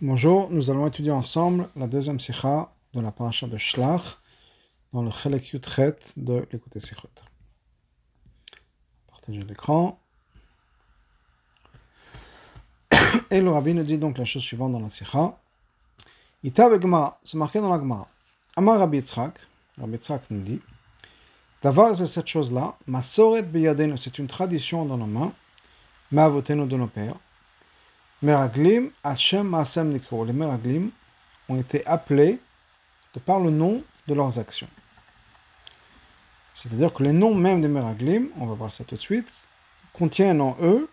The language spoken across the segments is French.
Bonjour, nous allons étudier ensemble la deuxième sikha de la paracha de Shlach dans le Chelek Yutret de l'écouter Sikhot. Partagez l'écran. Et le rabbi nous dit donc la chose suivante dans la sikha. Ita Gemara, c'est marqué dans la Gemara. Amar Rabbi Yitzhak, Rabbi Yitzhak nous dit D'avoir cette chose-là, Masoret Beyadenu, c'est une tradition dans nos mains, Ma'avotenu de nos pères. Meraglim, Hashem Maasem Nikro. Les Meraglim ont été appelés de par le nom de leurs actions. C'est-à-dire que les noms même des Meraglim, on va voir ça tout de suite, contiennent en eux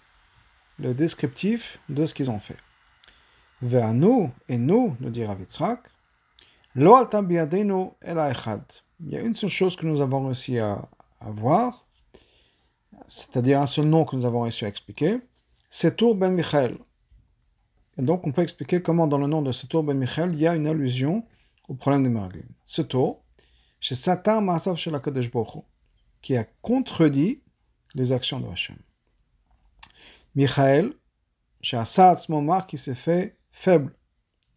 le descriptif de ce qu'ils ont fait. Vers nous, et nous, nous dit Ravitzrak. Il y a une seule chose que nous avons réussi à, à voir, c'est-à-dire un seul nom que nous avons réussi à expliquer, c'est Tour ben Michael. Et donc, on peut expliquer comment, dans le nom de Setour ben Michael, il y a une allusion au problème des Meraglim. Setour, chez Satan chez la qui a contredit les actions de Hachem. Michael, chez Assad Momar, qui s'est fait faible,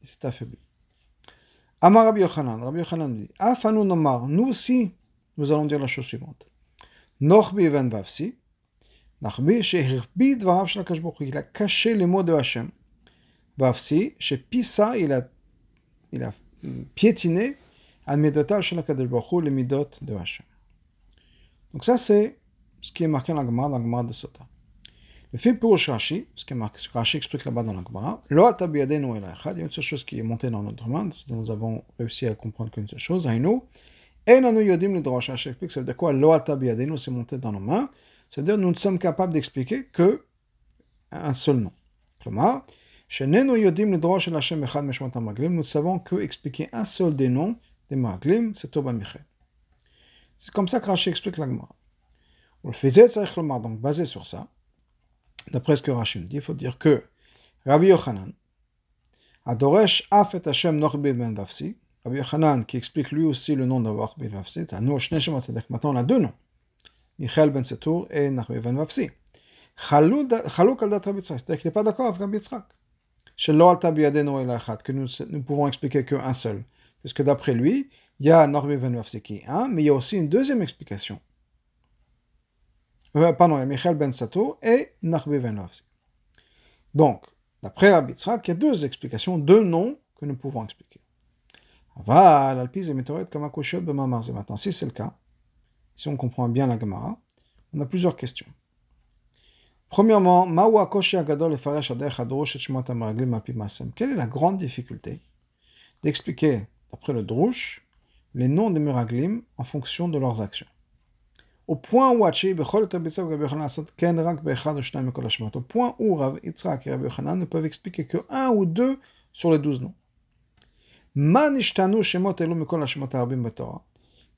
il s'est affaibli. Amar Rabbi Yochanan, Rabbi Yochanan dit Nomar, nous aussi, nous allons dire la chose suivante. Nochbi Ven Vavsi, Nachbi, Dvarav il a caché les mots de Hachem. Vavsi, chez Pisa, il a, il a piétiné les midot de Hachem. Donc ça, c'est ce qui est marqué dans la Gemara, dans la Gemara de Sota. Le film pour Rashi, ce que Rashi explique là-bas dans la Gemara, il y a une seule chose qui est montée dans notre main, nous avons réussi à comprendre qu'une seule chose, Hainu, Enanu yodim le drosh, Rashi explique, ça veut dire quoi? Lo atabiyadenu, c'est monté dans nos mains, c'est-à-dire nous ne sommes capables d'expliquer que un seul nom. Comment nous savons que expliquer un seul des noms des Maglim, c'est Toba Michel. C'est comme ça que Rashi explique l'Agmara. On le faisait, donc basé sur ça, d'après ce que Rashi dit, il faut dire que Rabbi Yochanan, Adoresh Afet Hashem Norbi Ben Vafsi, Rabbi Yochanan qui explique lui aussi le nom de Ben Vafsi, maintenant on a deux noms, Michael Ben Setour et Nachbi Ben Vafsi. Chalouk al dat Rabbi Tzrak, c'est-à-dire qu'il n'est pas d'accord avec Rabbi Tzrak que nous ne pouvons expliquer qu'un seul. Parce que d'après lui, il y a Norbi Ben qui un, mais il y a aussi une deuxième explication. Euh, pardon, il y a Michael Ben Sato et Narbi Ben Donc, d'après Rabbi il y a deux explications, deux noms que nous pouvons expliquer. Maintenant, si c'est le cas, si on comprend bien la Gemara, on a plusieurs questions. Premièrement, quelle est la grande difficulté d'expliquer, d'après le Drush, les noms des Meraglim en fonction de leurs actions? Au point où au point où Rav Yitzhak et Rabbi Yochanan ne peuvent expliquer que un ou deux sur les douze noms.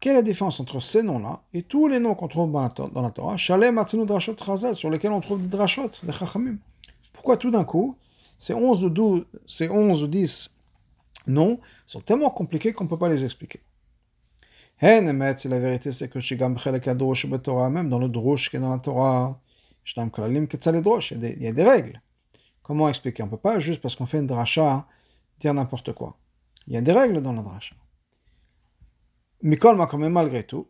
Quelle est la différence entre ces noms-là et tous les noms qu'on trouve dans la, Torah? Shalem, Atzinu, Drashot, Chazal, sur lesquels on trouve des Drashot, des Chachamim. Pourquoi tout d'un coup, ces 11 ou 12, ces 11 ou 10 noms sont tellement compliqués qu'on ne peut pas les expliquer? Hen, la vérité, c'est que Torah, même dans le Drosh qui est dans la Torah, il y a des règles. Comment expliquer? On ne peut pas juste parce qu'on fait une drasha dire n'importe quoi. Il y a des règles dans la drasha. Makom, malgré tout,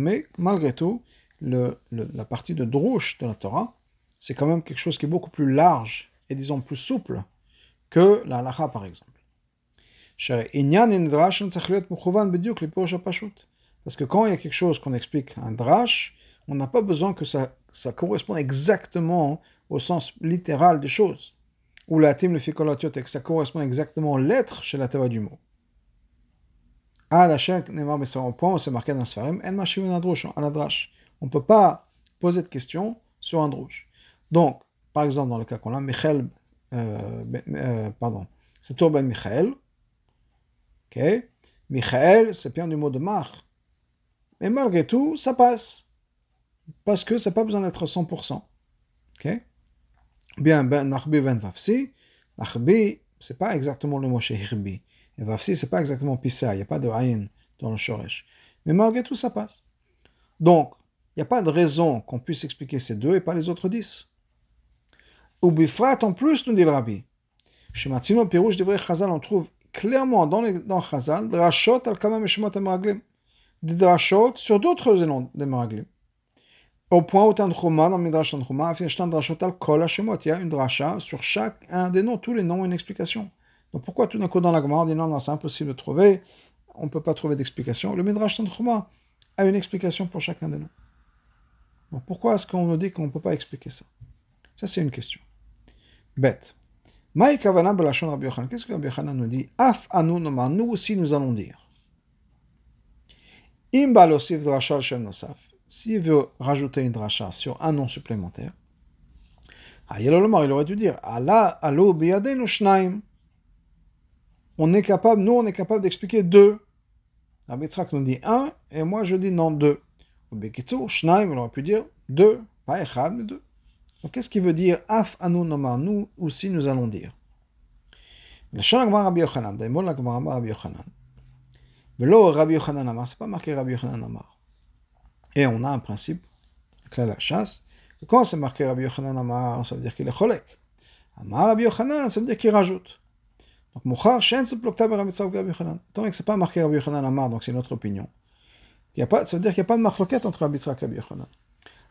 mais malgré tout, la partie de Drush de la Torah, c'est quand même quelque chose qui est beaucoup plus large et disons plus souple que la halacha par exemple. Parce que quand il y a quelque chose qu'on explique un drash, on n'a pas besoin que ça, ça corresponde exactement au sens littéral des choses. Ou la tim le et que ça correspond exactement aux lettres chez la teva du mot. Ah, la au point marqué dans. On ne peut pas poser de questions sur un. Donc, par exemple, dans le cas qu'on a, Michael, euh, euh, pardon, c'est Tour ben Michael. Ok? Michael, c'est bien du mot de mar. Mais malgré tout, ça passe. Parce que ça n'a pas besoin d'être 100%. Ok? Bien, ben Nachbi ben Vafsi. Nachbi, c'est pas exactement le mot chez Hirbi. Et Vafsi, c'est pas exactement Pissa, il n'y a pas de Aïn dans le Shoresh. Mais malgré tout, ça passe. Donc, il n'y a pas de raison qu'on puisse expliquer ces deux et pas les autres dix. Ou bifrat en plus, nous dit le rabbi. Chez Matzino Pirouche devrait Chazal, on trouve clairement dans, les, dans Chazal, drashot al kama meshmot Meraglim. Des drashot sur d'autres noms des Meraglim. Au point où Tanchuma, dans Midrash Tanchuma, drashot al kol hashemot. Il y a une drasha sur chaque un des noms, tous les noms, une explication. Donc pourquoi tout d'un coup dans la Gemara on dit non, non, c'est impossible de trouver, on ne peut pas trouver d'explication. Le Midrash Tanchuma a une explication pour chacun des noms. Donc pourquoi est-ce qu'on nous dit qu'on ne peut pas expliquer ça? Ça c'est une question. Bête. Qu'est-ce que Rabbi Yochanan nous dit? Af anu nous aussi nous allons dire. Imba losif drasha shem nosaf. S'il veut rajouter une dracha sur un nom supplémentaire, il aurait dû dire Allah alo biyadenu shnaim. On est capable, nous on est capable d'expliquer deux. Rabbi Yitzhak nous dit un, et moi je dis non deux. Ou bekitsu, shnaim, on aurait pu dire deux, pas echad, mais deux. Donc, qu'est-ce qui veut dire Af anu Nous aussi, nous allons dire? Mots la Rabbi Yochanan. Velo Rabbi Yochanan Amar, c'est pas marqué Rabbi Yochanan Amar. Et on a un principe, là la chasse, que quand c'est marqué Rabbi Yochanan Amar, ça veut dire qu'il est cholek. Amar Rabbi Yochanan, ça veut dire qu'il rajoute. Donc, Mouchar, Shen, c'est plokta Rabbi Rabbi Yochanan. Tant que c'est pas marqué Rabbi Yochanan Amar, donc c'est notre opinion. Il y a pas, ça veut dire qu'il n'y a pas de marloquette entre Rabbi Tzavk et Rabbi Yochanan.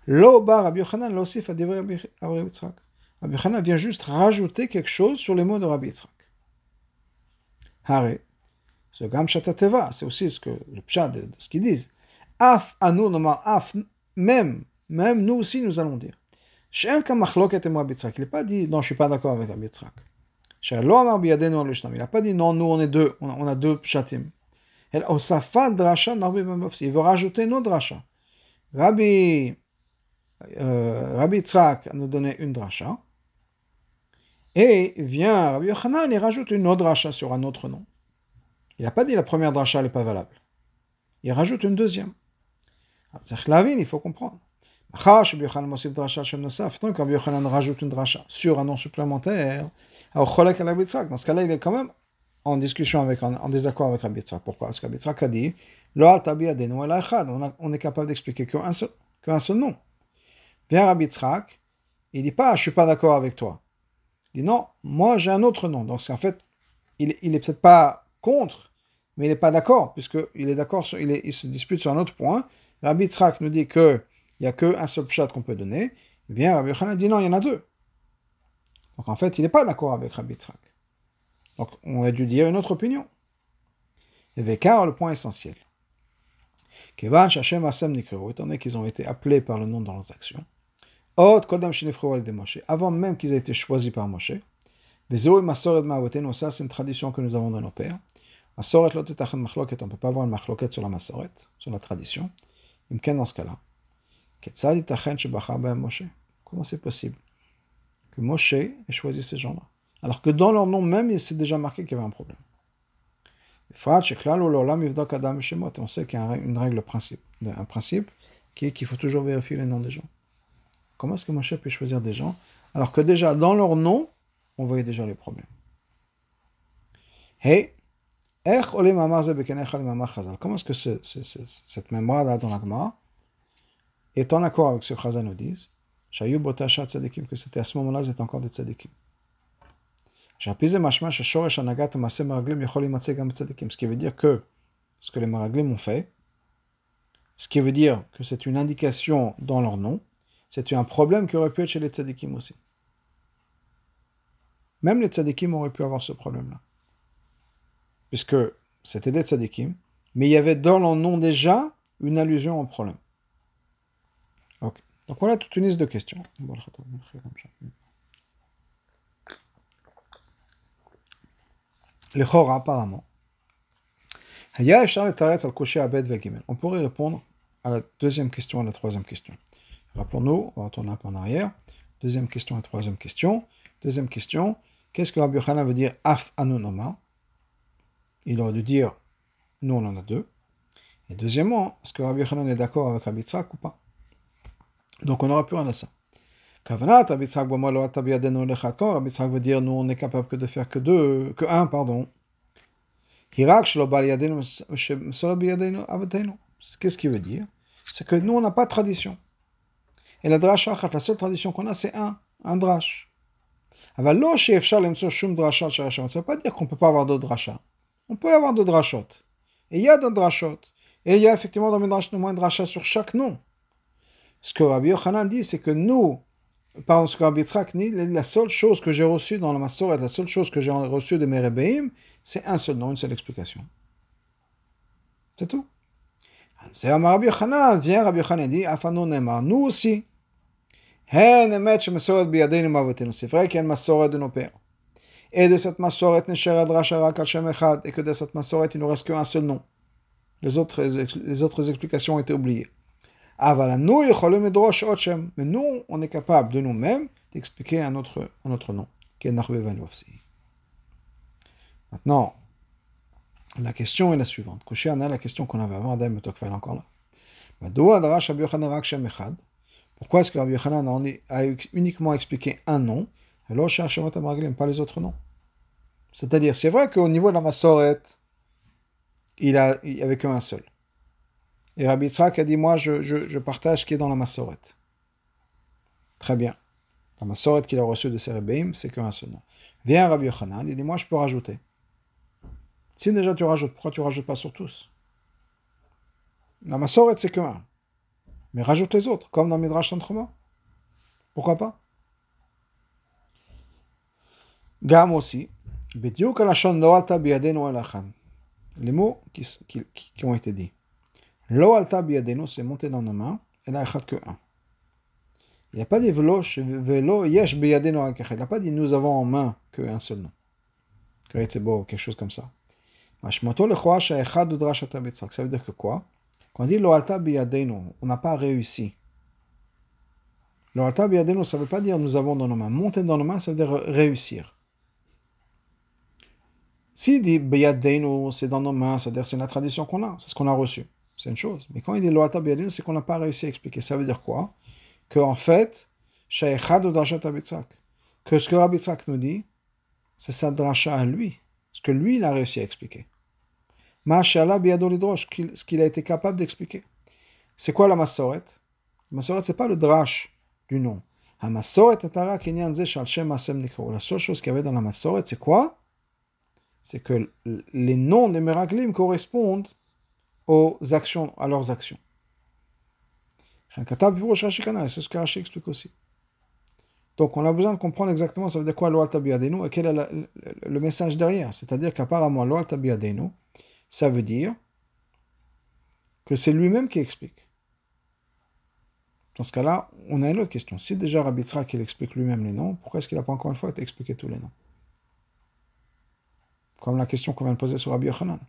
Lo bar Rabbi Yochanan l'osif a Rabbi Yitzhak. Rabbi Yochanan vient juste rajouter quelque chose sur les mots de Rabbi Yitzhak. Hare, ce gam shatateva, c'est aussi ce que le pshat de, ce qu'ils disent. Af anu nomar af, même, même nous aussi nous allons dire. She'en kam machloket et Rabbi Yitzhak. Il n'a pas dit non, je ne suis pas d'accord avec Rabbi Yitzhak. Il n'a pas dit non, nous on est deux, on a, deux pshatim. Il veut rajouter une autre drasha. Rabbi euh, Rabbi Tzrak nous donné une dracha, et vient Rabbi Yochanan et rajoute une autre dracha sur un autre nom. Il n'a pas dit la première dracha n'est pas valable. Il rajoute une deuxième. il faut comprendre. Tant que Rabbi Yochanan rajoute une dracha sur un nom supplémentaire, dans ce cas-là, il est quand même en discussion avec, en, désaccord avec Rabbi Tzrak. Pourquoi? Parce que Rabbi Tzrak a dit on est capable d'expliquer qu'un seul, qu'un seul nom. Vient Rabbi Tzrak, il dit pas, je suis pas d'accord avec toi. Il dit non, moi j'ai un autre nom. Donc en fait, il, il peut-être pas contre, mais il n'est pas d'accord, puisqu'il est d'accord, il, se dispute sur un autre point. Rabbi Tzrak nous dit qu'il n'y a qu'un seul pshat qu'on peut donner. Vient Rabbi Yochanan dit non, il y en a deux. Donc en fait, il n'est pas d'accord avec Rabbi Tzrak. Donc on a dû dire une autre opinion. Et Vekar, le point essentiel. Kevan Shashem Asem Nikreo, étant donné qu'ils ont été appelés par le nom dans leurs actions. Avant même qu'ils aient été choisis par Moshe. Ça, c'est une tradition que nous avons dans nos pères. On ne peut pas avoir une machloket sur la masoret, sur la tradition. Dans ce cas-là. Comment c'est possible? Que Moshe ait choisi ces gens-là Alors que dans leur nom même, il s'est déjà marqué qu'il y avait un problème. On sait qu'il y a une règle principe, un principe qui est qu'il faut toujours vérifier les noms des gens. Comment est-ce que Moshe peut choisir des gens alors que déjà dans leur nom, on voyait déjà les problèmes? Hey, comment est-ce que cette mémoire dans la est en accord avec ce que Chazal nous dit? C'était à ce moment-là, c'était encore des tzadikim. Ce qui veut dire que ce que les maraglim ont fait, ce qui veut dire que c'est une indication dans leur nom, c'est un problème qui aurait pu être chez les tzadikim aussi. Même les tzadikim auraient pu avoir ce problème-là. Puisque c'était des tzadikim, mais il y avait dans leur nom déjà une allusion au problème. Donc voilà toute une liste de questions. Les chora, apparemment. On pourrait répondre à la deuxième question à la troisième question. Rappelons-nous, on va retourner un peu en arrière. Deuxième question et troisième question. Deuxième question, qu'est-ce que Rabbi Yochanan veut dire af anonoma? Il aurait dû dire nous on en a deux. Et deuxièmement, est-ce que Rabbi Yochanan est d'accord avec Rabbi Tzak ou pas? Donc on n'aura plus rien à ça. Kavanat, Abitzak, Bamaloat, Abiaden, Olechakor, Abitzak veut dire nous on n'est capable que de faire que deux, que un, pardon. Hirak, Shlobaliadenu, Shlobaliadenu, Avatenu. Qu'est-ce qui veut dire? C'est que nous on n'a pas de tradition. Et la drash la seule tradition qu'on a, c'est un, un drash. Avalo, Shefshal, Emso, Shum, Drashat, Sharasham. Ça ne veut pas dire qu'on ne peut pas avoir d'autres drashas. On peut avoir d'autres drashot. Et il y a d'autres drashot. Et il y a effectivement dans mes drashas, moins de drashas sur chaque nom. Ce que Rabbi Yochanan dit, c'est que nous, pardon, ce que Rabbi dit, la seule chose que j'ai reçue dans la Massoret, la seule chose que j'ai reçue de mes Rebbeim, c'est un seul nom, une seule explication. C'est tout. C'est Rabbi Yochanan, vient Rabbi Yochanan dit, Afano Nemar, nous aussi. C'est vrai qu'il y a une Massoret de nos pères. Et de cette Massoret, Neshera Drasha Rak Shem Echad, et que de cette Massoret, il ne reste qu'un seul nom. Les autres, les autres explications ont été oubliées. Mais nous, on est capable de nous-mêmes d'expliquer un autre, un autre nom, qui est Maintenant, la question est la suivante. la question qu'on avait avant, Adam est encore là. Pourquoi est-ce que Rabbi Yochanan a uniquement expliqué un nom, alors pas les autres noms? C'est-à-dire, c'est vrai qu'au niveau de la Massoret, il n'y avait qu'un seul. Et Rabbi Yitzhak a dit, moi, je, partage ce qui est dans la Massoret. Très bien. La Massoret qu'il a reçue de Serebeim, c'est qu'un seul nom. Viens Rabbi Yochanan, il dit, moi, je peux rajouter. Si déjà tu rajoutes, pourquoi tu ne rajoutes pas sur tous? La Massoret, c'est qu'un. Mais rajoute les autres, comme dans Midrash Tantruma. Pourquoi pas? Gam aussi. Les mots qui, qui, qui ont été dits. Lo alta biadeno, c'est monté dans nos mains, et là, il que un. Il n'y a pas dit velo, velo, yesh biyadeno Il n'a pas dit nous avons en main qu'un seul nom. Quelque chose comme ça. Ça veut dire que quoi? Quand on dit lo alta biyadeno, on n'a pas réussi. Lo alta biyadeno, ça ne veut pas dire nous avons dans nos mains. Monter dans nos mains, ça veut dire réussir. S'il dit Beyadenu, c'est dans nos mains, c'est-à-dire c'est la tradition qu'on a, c'est ce qu'on a reçu. C'est une chose. Mais quand il dit Loata Beyadenu, c'est qu'on n'a pas réussi à expliquer. Ça veut dire quoi? Que en fait, que ce que Rabbi nous dit, c'est sa dracha à lui. Ce que lui, il a réussi à expliquer. ce qu'il a été capable d'expliquer. C'est quoi la Masoret? La Masoret, c'est pas le drash du nom. La seule chose qu'il y avait dans la Masoret, c'est quoi? C'est que les noms des Meraglim correspondent aux actions, à leurs actions. C'est ce que Rashi explique aussi. Donc on a besoin de comprendre exactement ça veut dire quoi Loal Tabiadenu et quel est le message derrière. C'est-à-dire qu'apparemment Loal Tabiadenu, ça veut dire que c'est lui-même qui explique. Dans ce cas-là, on a une autre question. Si déjà Rabbi qu'il explique lui-même les noms, pourquoi est-ce qu'il n'a pas encore une fois expliqué tous les noms? Comme la question qu'on vient de poser sur Rabbi Yochanan.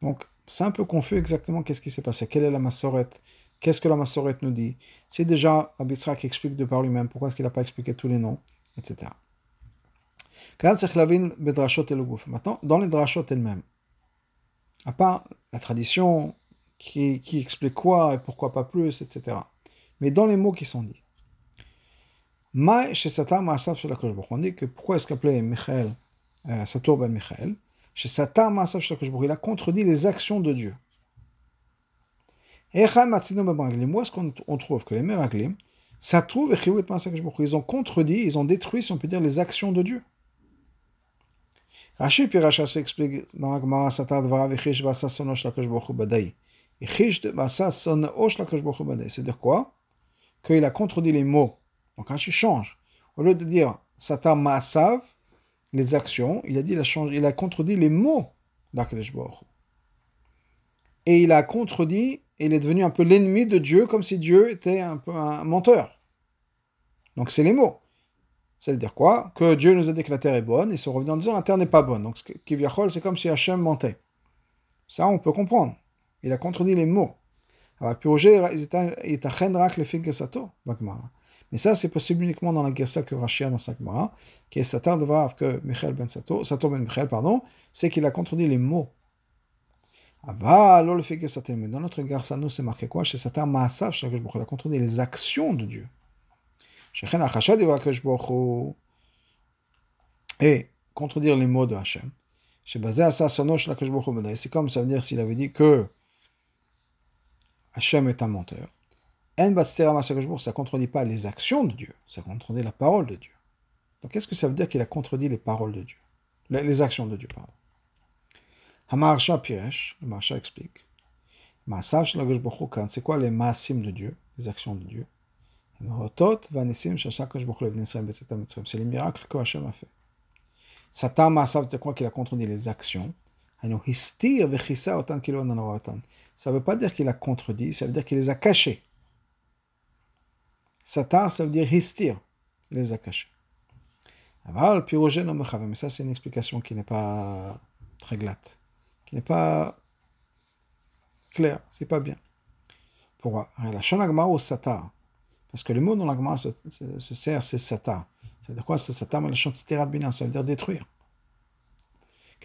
Donc, c'est un peu confus exactement qu'est-ce qui s'est passé. Quelle est la massorette? Qu'est-ce que la massorette nous dit? C'est déjà qui explique de par lui-même. Pourquoi est-ce qu'il n'a pas expliqué tous les noms Etc. Maintenant, dans les drachot elles-mêmes, à part la tradition qui, explique quoi et pourquoi pas plus, etc. Mais dans les mots qui sont dits. On dit que pourquoi est-ce qu'appelé Michael euh, ben Michael, chez Satar il a contredit les actions de Dieu. Et moi, ce qu'on trouve que les Meraglim, ça trouve ils ont contredit, ils ont détruit, si on peut dire, les actions de Dieu. Rashi puis s'explique dans la Gemara Satar Dvara Vichish Vasa Sonosh Lakash Baruch Badai. Vichish Vasa Sonosh Lakash Baruch Badai. C'est-à-dire quoi? Qu'il a contredit les mots. Donc Rashi change. Au lieu de dire Satar Maasav, les actions, il a dit, il a, il a contredit les mots d'Akadosh Et il a contredit, et il est devenu un peu l'ennemi de Dieu, comme si Dieu était un peu un menteur. Donc c'est les mots. Ça veut dire quoi? Que Dieu nous a dit que la terre est bonne, et se revient en disant la terre n'est pas bonne. Donc c'est comme si Hachem mentait. Ça, on peut comprendre. Il a contredit les mots. Alors, le mais ça, c'est possible uniquement dans la Gersa que Rashi a dans Sakmara, qui est Satar de Vav que Michel ben Sato, Sato ben Michel, pardon, c'est qu'il a contredit les mots. Ava, le fait que Satar, mais dans notre Gersa, nous, c'est marqué quoi? Chez Satar Maasav, il a contredit les actions de Dieu. Et contredire les mots de Hachem. C'est comme ça veut dire s'il avait dit que Hachem est un menteur ça contredit pas les actions de Dieu, ça contredit la parole de Dieu. Donc qu'est-ce que ça veut dire qu'il a contredit les paroles de Dieu? Les, actions de Dieu, pardon. Hamarsha Piresh, le Marsha explique. C'est quoi les maasim de Dieu, les actions de Dieu? C'est les miracles que Hachem a fait. Satan Maasav, c'est quoi qu'il a contredit les actions? Ça ne veut pas dire qu'il a contredit, ça veut dire qu'il les a cachés. Satar, ça veut dire histir. Les a cachés. Aval, pyrogène, mais ça, c'est une explication qui n'est pas très glatte, qui n'est pas claire, c'est pas bien. Pourquoi? Ou satar? Parce que le mot dans l'agma se, se, se, sert, c'est satar. Ça veut dire quoi? C'est satar, mais le chant ça veut dire détruire.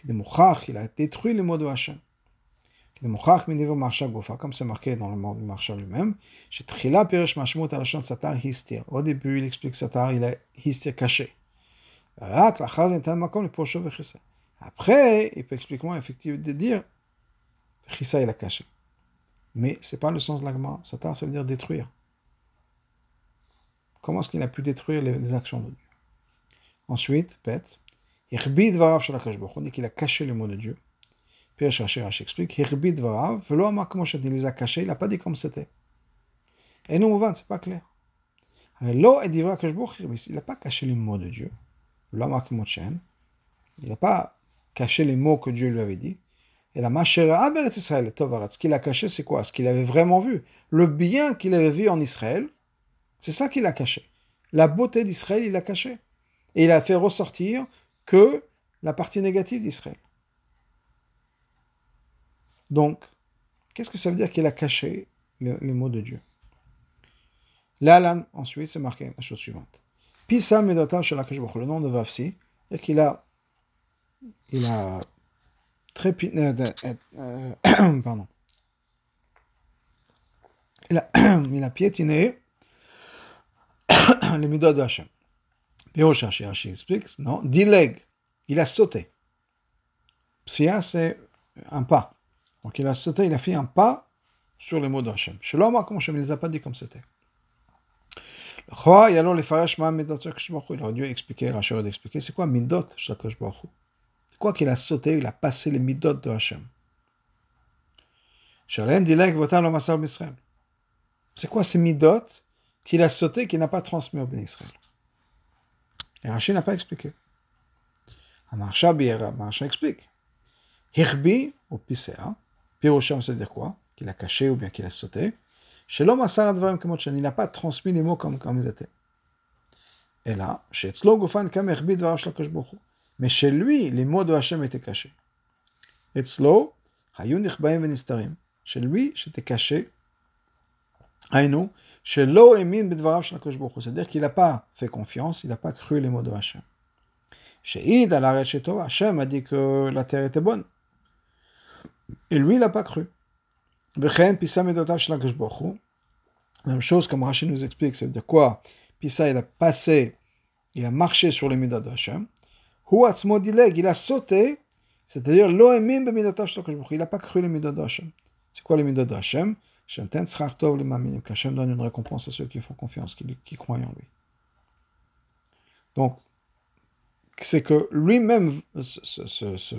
Il a détruit le mot de Hachem. Comme c'est marqué dans le mot de Marsha lui-même, Au début, il explique Satar, il a histir caché. Après, il peut expliquer effectivement de dire Chissa, il a caché. Mais ce n'est pas le sens de l'agma. Satar, ça veut dire détruire. Comment est-ce qu'il a pu détruire les, les actions de Dieu Ensuite, Pet, qu'il a caché le mot de Dieu. Pierre Chercher explique, il les a cachés, il n'a pas dit comme c'était. Et nous, on c'est pas clair. Il n'a pas caché les mots de Dieu. Il n'a pas caché les mots que Dieu lui avait dit. Et la machera Israël, Ce qu'il a caché, c'est quoi? Ce qu'il avait vraiment vu. Le bien qu'il avait vu en Israël, c'est ça qu'il a caché. La beauté d'Israël, il l'a caché. Et il a fait ressortir que la partie négative d'Israël. Donc, qu'est-ce que ça veut dire qu'il a caché les mots de Dieu? Là, ensuite, c'est marqué la chose suivante. Pisa Medotav le nom de Vafsi, et qu'il a, il a très, euh, euh, pardon, il a, piétiné les midot de Hachem. Pirosh Rashi explique, non, dileg, il a sauté. Psia, c'est un pas. Donc il a sauté, il a fait un pas sur les mots d'Hachem. Shalom, comme Hachem, il ne les a pas dit comme c'était. Le et alors les Farash Midot Il aurait dû expliquer, Rashi aurait dû expliquer, c'est quoi Midot Shakash Baruch C'est quoi qu'il a sauté, il a passé les Midot de Hachem? Shalem dileg votan lo masal Misraël. C'est quoi ces Midot qu'il a sauté, qu'il n'a pas transmis au Ben Israël? Et Rashi n'a pas expliqué. Amarsha Marsha explique. Hirbi ou Pisea, Pirosham, c'est dire quoi? Qu'il a caché ou bien qu'il a sauté. Chez l'homme il n'a pas transmis les mots comme, comme ils étaient. Et là, chez Mais chez lui, les mots de Hachem étaient cachés. Etzlo, Venistarim. Chez lui, j'étais caché. Aïnou, c'est-à-dire qu'il n'a pas fait confiance, il n'a pas cru les mots de Hachem. Chez à l'arrêt chez Hachem a dit que la terre était bonne. Et lui, il n'a pas cru. Même chose comme Rachid nous explique, ça veut dire quoi? Pisa, il a passé, il a marché sur les midas de Hachem. Il a sauté, c'est-à-dire il n'a pas cru les midas de Hachem. C'est quoi les midas de Hachem qu'Hachem donne une récompense à ceux qui font confiance, qui, croient en lui. Donc, c'est que lui-même, ce, ce,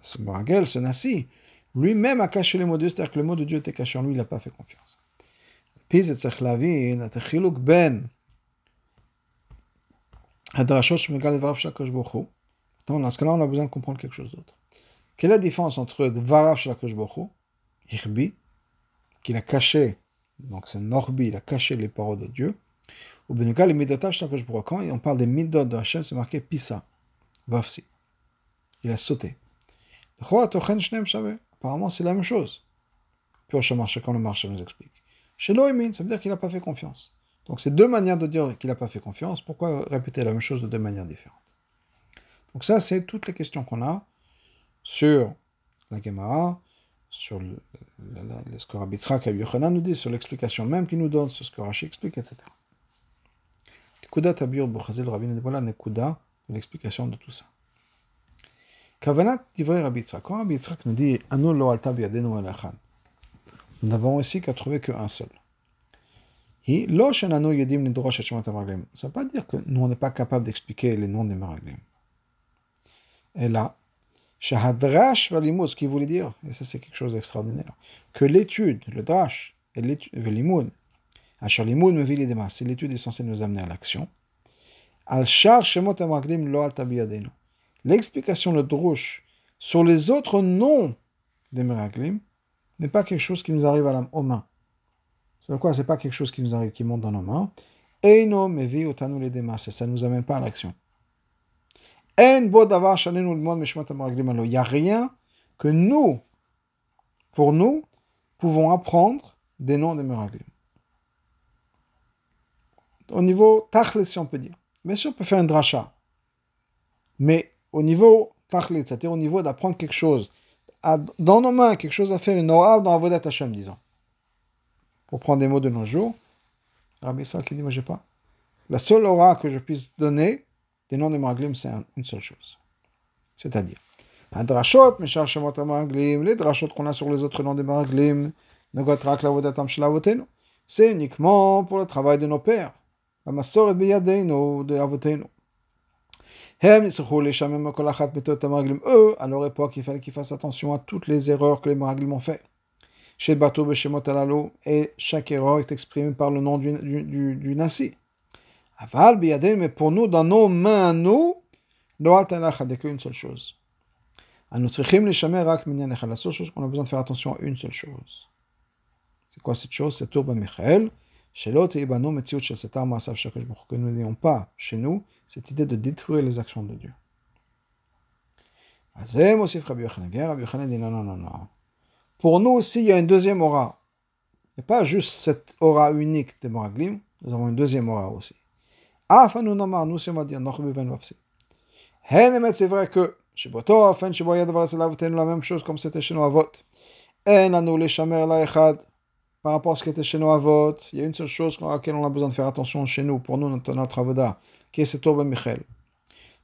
ce, ce Nassi, lui-même a caché les mots de Dieu, c'est-à-dire que le mot de Dieu était caché en lui, il n'a pas fait confiance. Puis, c'est צריך להבין את החילוק בין הדרשות שמגל לדבריו של הקדוש ברוך הוא. Dans ce cas-là, on a besoin de comprendre quelque chose d'autre. Quelle est la différence entre דבריו של הקדוש ברוך הוא, החביא, qu'il a caché, donc c'est Norbi, il a caché les paroles de Dieu. Ou bien les midotash, quand on parle des midot de Hachem, c'est marqué Pisa, Vafsi. Il a sauté. Apparemment, c'est la même chose. Puis quand le marché nous explique. Chez Loïmin, ça veut dire qu'il n'a pas fait confiance. Donc c'est deux manières de dire qu'il n'a pas fait confiance. Pourquoi répéter la même chose de deux manières différentes? Donc ça, c'est toutes les questions qu'on a sur la Gemara, sur le, le, ce que Rabbi Tzrak et Yochanan nous disent, sur l'explication même qu'il nous donne, sur ce que Rashi explique, etc. Kuda Tabir Bouchazel Rabbi Nekuda, l'explication de tout ça. Kavanat divrei Rabbi Tzrak. Quand Rabbi nous dit nous n'avons ici qu'à trouver qu'un seul. Ça ne veut pas dire que nous, on n'est pas capable d'expliquer les noms des Meraglim. Et là, ce qu'il voulait dire, et ça c'est quelque chose d'extraordinaire, que l'étude, le drash, et l'étude, l'étude est censée nous amener à l'action, Al Shar L'explication, le drush, sur les autres noms des Meraglim, n'est pas quelque chose qui nous arrive à la, aux mains. C'est quoi? C'est pas quelque chose qui nous arrive, qui monte dans nos mains. Eino mevi otanu le ça ne nous amène pas à l'action. Il n'y a rien que nous, pour nous, pouvons apprendre des noms des Meraglim. Au niveau tachlis, si on peut dire. Bien sûr, on peut faire un dracha. Mais au niveau tachlis, c'est-à-dire au niveau d'apprendre quelque chose, dans nos mains, quelque chose à faire, une aura dans Avodat Hashem, disons. Pour prendre des mots de nos jours, Rabbi qui dit, moi pas. La seule aura que je puisse donner, des noms des Maraglim, c'est une seule chose. C'est-à-dire, un les drachot qu'on a sur les autres noms des Maraglim, c'est uniquement pour le travail de nos pères. La de avotenu. Eux, à leur époque, il fallait qu'ils fassent attention à toutes les erreurs que les Meraglim ont faites. Chez Bato, et chaque erreur est exprimée par le nom du, du, Nasi. Mais pour nous, dans nos mains, nous, Noal Talach a qu'une seule chose. La seule besoin de faire attention à une seule chose. C'est quoi cette chose? C'est Michael. Chez l'autre, que nous n'ayons pas chez nous cette idée de détruire les actions de Dieu. Pour nous aussi, il y a une deuxième aura. Et pas juste cette aura unique des Moraglim, nous avons une deuxième aura aussi. Ah, nous, nous aussi, on va dire, c'est vrai que chez Boto, enfin, chez Boyad, c'est la même chose comme c'était chez nous à vote. En nous les chamer la echad. Par rapport à ce qui était chez nous à vote, il y a une seule chose à laquelle on a besoin de faire attention chez nous, pour nous, notre, notre avoda, qui est ce Toba Michel.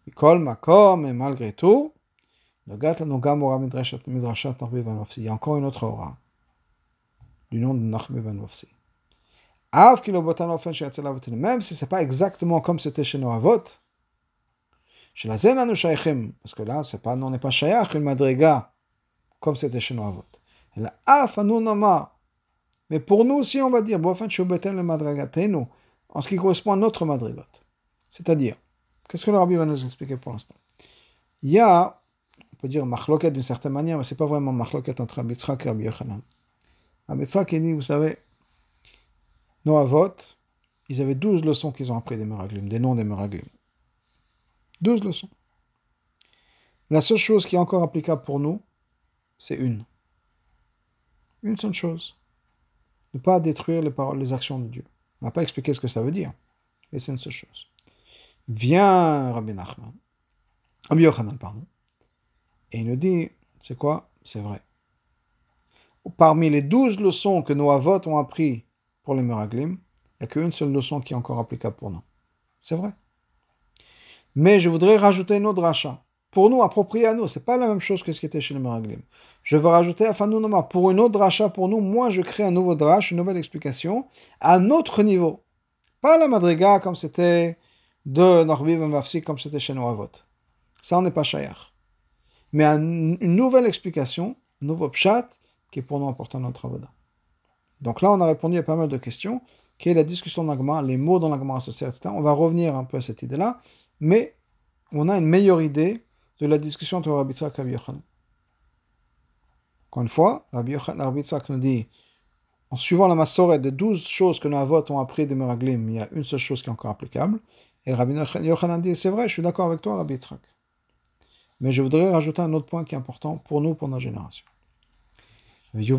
Mikol Makom, et malgré tout, il y a encore une autre aura, du nom de Nachbe Van Wafsi. Même si ce n'est pas exactement comme c'était chez nos avot, chez la Zena nous parce que là, c'est pas, on n'est pas shayach une madriga, comme c'était chez nos avot. La af Mais pour nous aussi, on va dire, en ce qui correspond à notre madrigot. C'est-à-dire, qu'est-ce que le rabbi va nous expliquer pour l'instant? Il y a, on peut dire, machloket d'une certaine manière, mais c'est pas vraiment machloket entre Rabbi et Rabbi Yochanan. Rabbi il dit, vous savez, nos avot, ils avaient 12 leçons qu'ils ont appris des Meraglim, des noms des Meraglim. 12 leçons. La seule chose qui est encore applicable pour nous, c'est une. Une seule chose. Ne pas détruire les, paroles, les actions de Dieu. On n'a pas expliqué ce que ça veut dire, mais c'est une seule chose. Vient Rabbi Nachman, Rabbi Yochanan, pardon, et il nous dit, c'est quoi? C'est vrai. Parmi les douze leçons que nos avots ont appris pour les Meraglim, il n'y a qu'une seule leçon qui est encore applicable pour nous. C'est vrai. Mais je voudrais rajouter une autre rachat. Pour nous, approprié à nous, c'est pas la même chose que ce qui était chez les Meraglim. Je veux rajouter, enfin, nous, pour une autre rachat, pour nous, moi, je crée un nouveau drash, une nouvelle explication, à un autre niveau. Pas la madriga comme c'était de Norbiv et Mafsi, comme c'était chez nos Avot. Ça, on n'est pas chayar. Mais une nouvelle explication, un nouveau pshat, qui est pour nous important dans notre avoda. Donc là, on a répondu à pas mal de questions. Quelle est la discussion l'agma, les mots dans l'agma associés, etc. On va revenir un peu à cette idée-là, mais on a une meilleure idée de la discussion entre Rabbi Tzak et Rabbi Yochanan. Encore une fois, Rabbi, Rabbi Tzak nous dit, en suivant la massorette de 12 choses que nos avots ont appris des Meraglim, il y a une seule chose qui est encore applicable. Et Rabbi Yochanan dit, c'est vrai, je suis d'accord avec toi, Rabbi Tzak. Mais je voudrais rajouter un autre point qui est important pour nous, pour notre génération. Et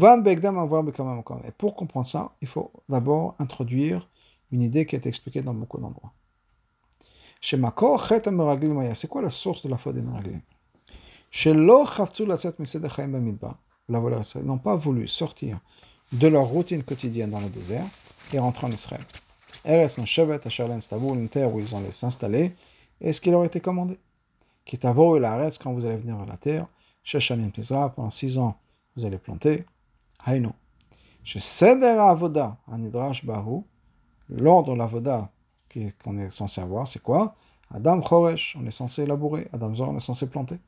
pour comprendre ça, il faut d'abord introduire une idée qui est expliquée dans beaucoup d'endroits. C'est quoi la source de la foi des Meraglim Ils n'ont pas voulu sortir de leur routine quotidienne dans le désert et rentrer en Israël. une terre où ils ont laissé s'installer, et ce qui leur été commandé. quand vous allez venir à la terre, pendant six ans, vous allez planter. Haïno. Chez Seder Avoda, Anidrash Bahu, l'ordre, la voda qu'on est censé avoir, c'est quoi? Adam Choresh, on est censé labourer. Adam Zor, on est censé planter.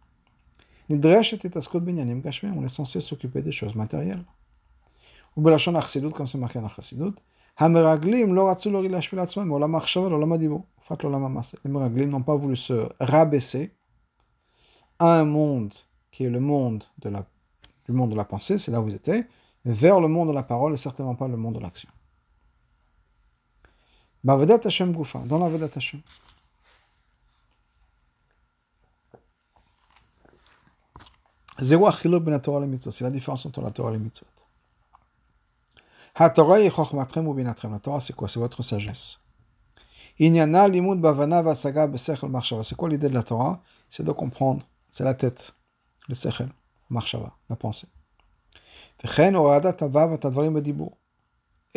Nidresh et Taskot Binyanim Gashmim, on est censé s'occuper des choses matérielles. Ou Belachon Achsidut, comme c'est marqué dans Achsidut. Hameraglim lo ratzu lo rilashvil atzmam, olam achshava, olam adibo. Fat l'olam amase. Les Meraglim n'ont pas voulu se rabaisser à un monde qui est le monde de la, du monde de la pensée, c'est là où ils étaient, vers le monde de la parole et certainement pas le monde de l'action. Hashem Goufa, dans la ben. C'est la différence entre la Torah et les mitzvot. La Torah, c'est quoi? C'est votre sagesse. C'est quoi l'idée de la Torah? C'est de comprendre. C'est la tête. Le sechel. La pensée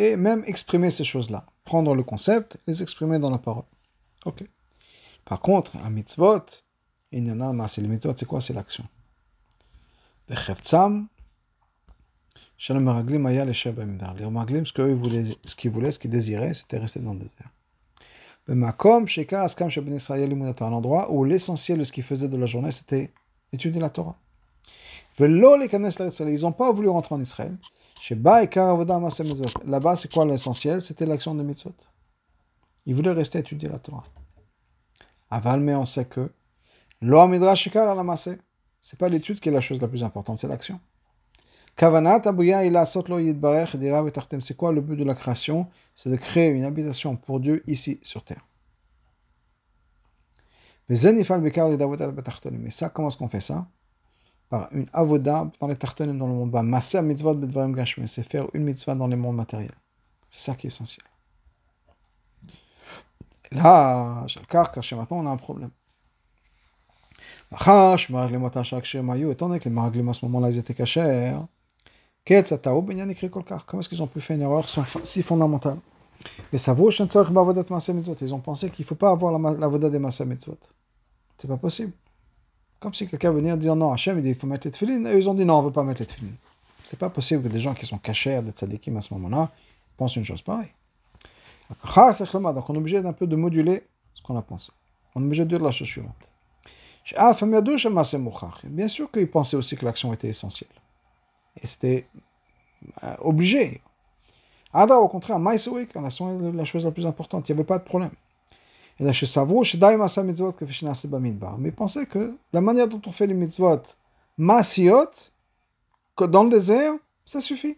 et même exprimer ces choses-là. Prendre le concept, les exprimer dans la parole. Ok. Par contre, un mitzvot, il y en a, mais c'est le mitzvot, c'est quoi? C'est l'action. Les Meraglim, ce qu'ils voulaient, ce qu'ils voulaient, ce qu'ils désiraient, c'était rester dans le désert. Un endroit où l'essentiel de ce qu'ils faisaient de la journée, c'était étudier la Torah. Ils n'ont pas voulu rentrer en Israël. Là-bas, c'est quoi l'essentiel C'était l'action de mitzvot. Il voulait rester étudier la Torah. Aval, mais on sait que Loa midrash à la C'est pas l'étude qui est la chose la plus importante, c'est l'action. Kavanat abuya ila lo yidbarech dira vetartem. C'est quoi le but de la création? C'est de créer une habitation pour Dieu ici sur terre. Mais ça, comment est-ce qu'on fait ça? une avoda dans les tartanes dans le monde bas. Maser mitzvot bedvarim c'est faire une mitzvah dans les mondes matériels. C'est ça qui est essentiel. Là, j'ai le car chez maintenant, on a un problème. Machash, maraglim atashak shemayu, étant donné que les maraglim à ce moment-là, ils étaient cachés, Ketzatao, Benyan écrit Kolkar. Comment est-ce qu'ils ont pu faire une erreur si fondamentale? Et ça vaut Shensorch Bavodat Masa Mitzvot. Ils ont pensé qu'il ne faut pas avoir la, la voda des Masa Mitzvot. C'est pas possible. Comme si quelqu'un venait dire non, Hachem il dit il faut mettre les tefillin, et ils ont dit non, on ne veut pas mettre les tefillin. C'est pas possible que des gens qui sont cachers, des tzadikim à ce moment-là, pensent une chose pareille. Donc on est obligé d'un peu de moduler ce qu'on a pensé. On est obligé de dire la chose suivante. Bien sûr qu'il pensait aussi que l'action était essentielle. Et c'était euh, obligé. Ada, au contraire, est la chose la plus importante. Il n'y avait pas de problème. Mais pensait que la manière dont on fait les mitzvot, masiot, que dans le désert, ça suffit.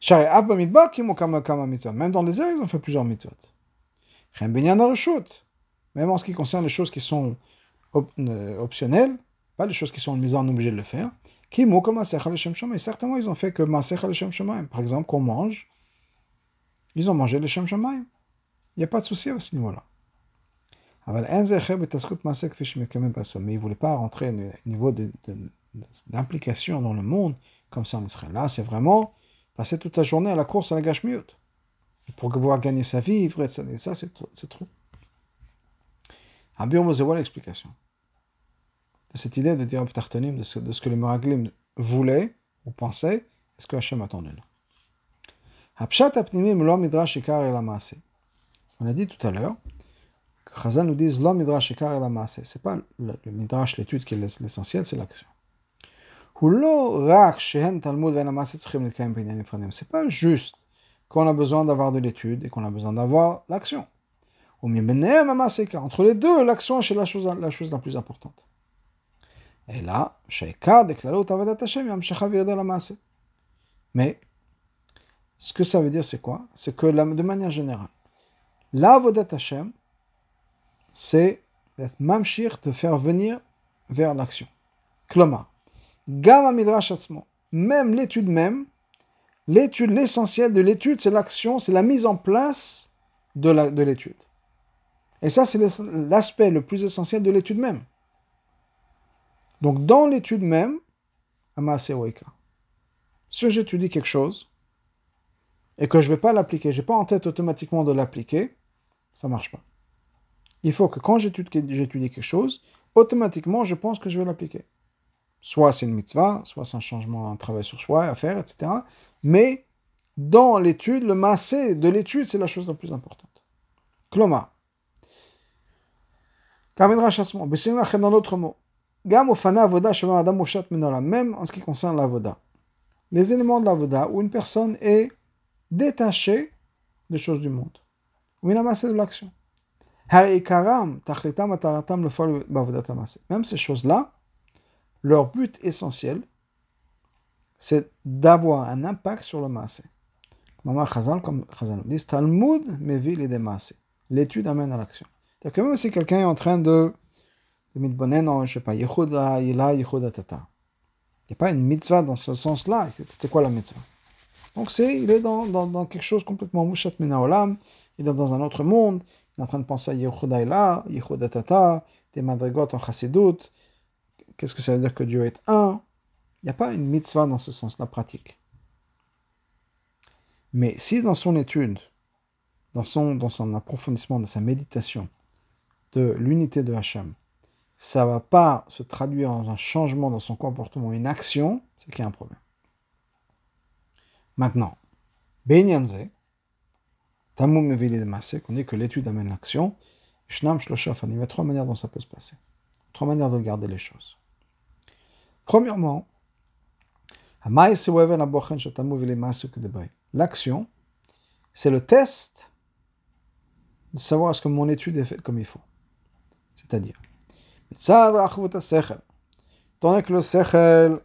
Même dans le désert, ils ont fait plusieurs mitzvot. Même en ce qui concerne les choses qui sont euh, optionnelles, pas les choses qui sont mises en obligé de le faire. Et certainement, ils ont fait que Par exemple, qu'on mange, ils ont mangé le Shem Il n'y a pas de souci à ce niveau-là. Mais ils ne voulaient pas rentrer au niveau d'implication dans le monde comme ça en Israël. Là, c'est vraiment passer toute la journée à la course à la gâche Pour pouvoir gagner sa vie, vivre, et ça, c'est trop. Rabbi Omo, voilà l'explication? Cette idée de dire de ce, de ce que les Meraglim voulaient ou pensaient, est ce que Hachem attendait là? On a dit tout à l'heure que Chazan nous dit Lo midrash shikar el Ce n'est pas le, midrash, l'étude qui est l'essentiel, c'est l'action. C'est pas juste qu'on a besoin d'avoir de l'étude et qu'on a besoin d'avoir l'action. Entre les deux, l'action est la chose, la chose la plus importante. Et là, mais ce que ça veut dire, c'est quoi? C'est que de manière générale, l'avodat Hashem, c'est d'être mamshir, de faire venir vers l'action. Kloma. Gama midrash Même l'étude même, l'étude, l'essentiel de l'étude, c'est l'action, c'est la mise en place de l'étude. Et ça, c'est l'aspect le plus essentiel de l'étude même. Donc, dans l'étude même, si j'étudie quelque chose et que je ne vais pas l'appliquer, je n'ai pas en tête automatiquement de l'appliquer, ça ne marche pas. Il faut que quand j'étudie quelque chose, automatiquement, je pense que je vais l'appliquer. Soit c'est une mitzvah, soit c'est un changement, un travail sur soi à faire, etc. Mais dans l'étude, le massé de l'étude, c'est la chose la plus importante. Kloma. Kamen Rachasmo. dans d'autres mots. Gam fana avoda adam Même en ce qui concerne l'avoda. Les éléments de l'avoda où une personne est détachée des choses du monde. Ou une amassée de l'action. Même ces choses-là, leur but essentiel, c'est d'avoir un impact sur le massé. Maman Chazal, comme Chazal dit, Talmud mevil et des L'étude amène à l'action. cest que même si quelqu'un est en train de, de mitbonen en, je sais pas, Yehuda, Yila, Yehuda Tata, il n'y a pas une mitzvah dans ce sens-là. C'est quoi la mitzvah? Donc c'est, il est dans, dans, quelque chose complètement mouchat olam, il est dans un autre monde, il est en train de penser à Yehuda Ila, Yehuda Tata, des madrigot en chassidut. Qu'est-ce que ça veut dire que Dieu est un? Il n'y a pas une mitzvah dans ce sens-là pratique. Mais si dans son étude, dans son, dans son approfondissement, de sa méditation, de l'unité de Hachem, ça ne va pas se traduire dans un changement dans son comportement, une action, c'est qu'il y a un problème. Maintenant, Benyanze, Tamum Mevili de qu'on dit que l'étude amène l'action, Shnam Shloshofan, il y a trois manières dont ça peut se passer. Trois manières de regarder les choses. Premièrement, L'action, c'est le test de savoir est-ce que mon étude est faite comme il faut. C'est-à-dire, tant que le sechel,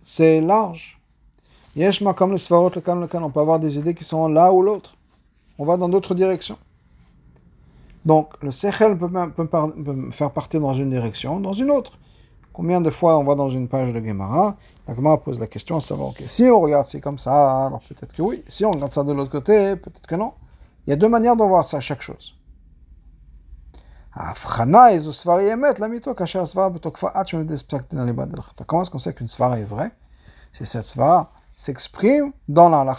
c'est large. le svarot, le on peut avoir des idées qui sont là ou l'autre. On va dans d'autres directions. Donc, le sechel peut, faire partir dans une direction, dans une autre. Combien de fois on va dans une page de Gemara, la Gemara pose la question à savoir, si on regarde c'est comme ça, alors peut-être que oui. Si on regarde ça de l'autre côté, peut-être que non. Il y a deux manières de voir ça, chaque chose. Comment est-ce qu'on sait qu'une svara est vraie? Si cette svara s'exprime dans la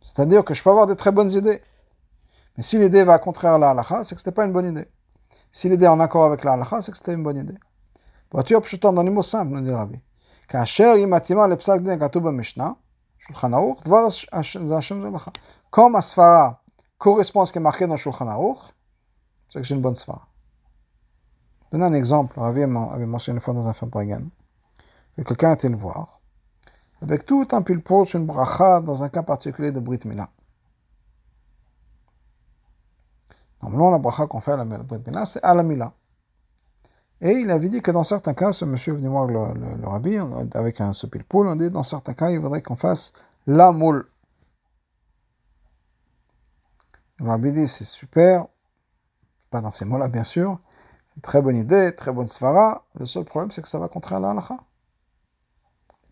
C'est-à-dire que je peux avoir de très bonnes idées. Mais si l'idée va contraire à la halakha, c'est que ce n'était pas une bonne idée. Si l'idée est en accord avec la halakha, c'est que c'était une bonne idée. Voiture plutôt dans les mots simples, nous dit le rabbi. Comme Asfara correspond à ce qui est marqué dans Shulchan Aruch, c'est que j'ai une bonne svara. Donne un exemple, Ravi avait mentionné une fois dans un Fabrigan, que quelqu'un été le voir, avec tout un sur une bracha dans un cas particulier de Brit Mila. Normalement, la bracha qu'on fait à la Brit Mila, c'est à la Mila. Et il avait dit que dans certains cas, ce monsieur est venu voir le, le, rabbi avec un ce pile-poule, on dit dans certains cas, il voudrait qu'on fasse la moule. Le rabbi dit c'est super, pas dans ces mots-là bien sûr, très bonne idée, très bonne svara. Le seul problème c'est que ça va contre la halakha.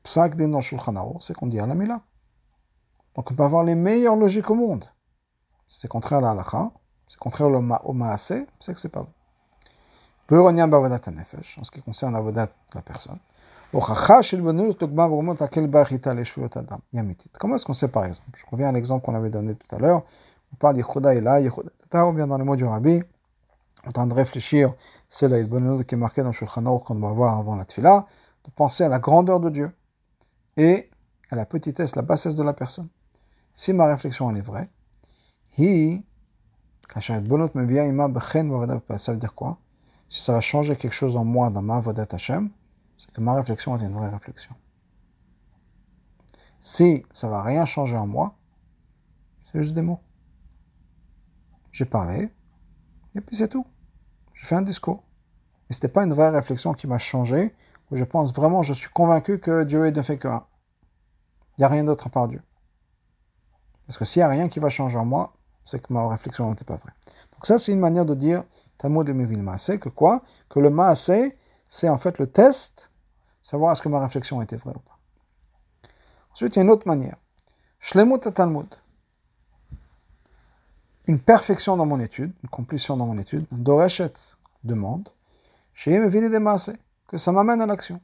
Psak dans Shulchan c'est qu'on dit à la mila. Donc on peut avoir les meilleures logiques au monde. C'est contraire à la halakha, c'est contraire au maasé, c'est que c'est pas bon. En ce qui concerne l'avodat de la personne. Comment est-ce qu'on sait par exemple? Je reviens à l'exemple qu'on avait donné tout à l'heure. On parle d'Yehuda là, Yehuda Tata, ou bien dans les mots du Rabbi. En train de réfléchir, c'est la bonne qui est marquée dans Shulchan Aruch qu'on doit voir avant la Tfila, de penser à la grandeur de Dieu et à la petitesse, la bassesse de la personne. Si ma réflexion elle est vraie, hi, ça veut dire quoi? Si ça va changer quelque chose en moi, dans ma Vodat Hashem, c'est que ma réflexion est une vraie réflexion. Si ça va rien changer en moi, c'est juste des mots. J'ai parlé, et puis c'est tout. J'ai fait un discours. Et ce n'était pas une vraie réflexion qui m'a changé, je pense vraiment, je suis convaincu que Dieu est de fait que un. Il n'y a rien d'autre à part Dieu. Parce que s'il n'y a rien qui va changer en moi, c'est que ma réflexion n'était pas vraie. Donc ça, c'est une manière de dire Talmud de Mevil Maasé, que quoi? Que le Maasé, c'est en fait le test, savoir est-ce que ma réflexion était vraie ou pas. Ensuite, il y a une autre manière. Shlemut Talmud. Une perfection dans mon étude, une complétion dans mon étude, Doreshet demande, chez Mevil de Maasé, que ça m'amène à l'action.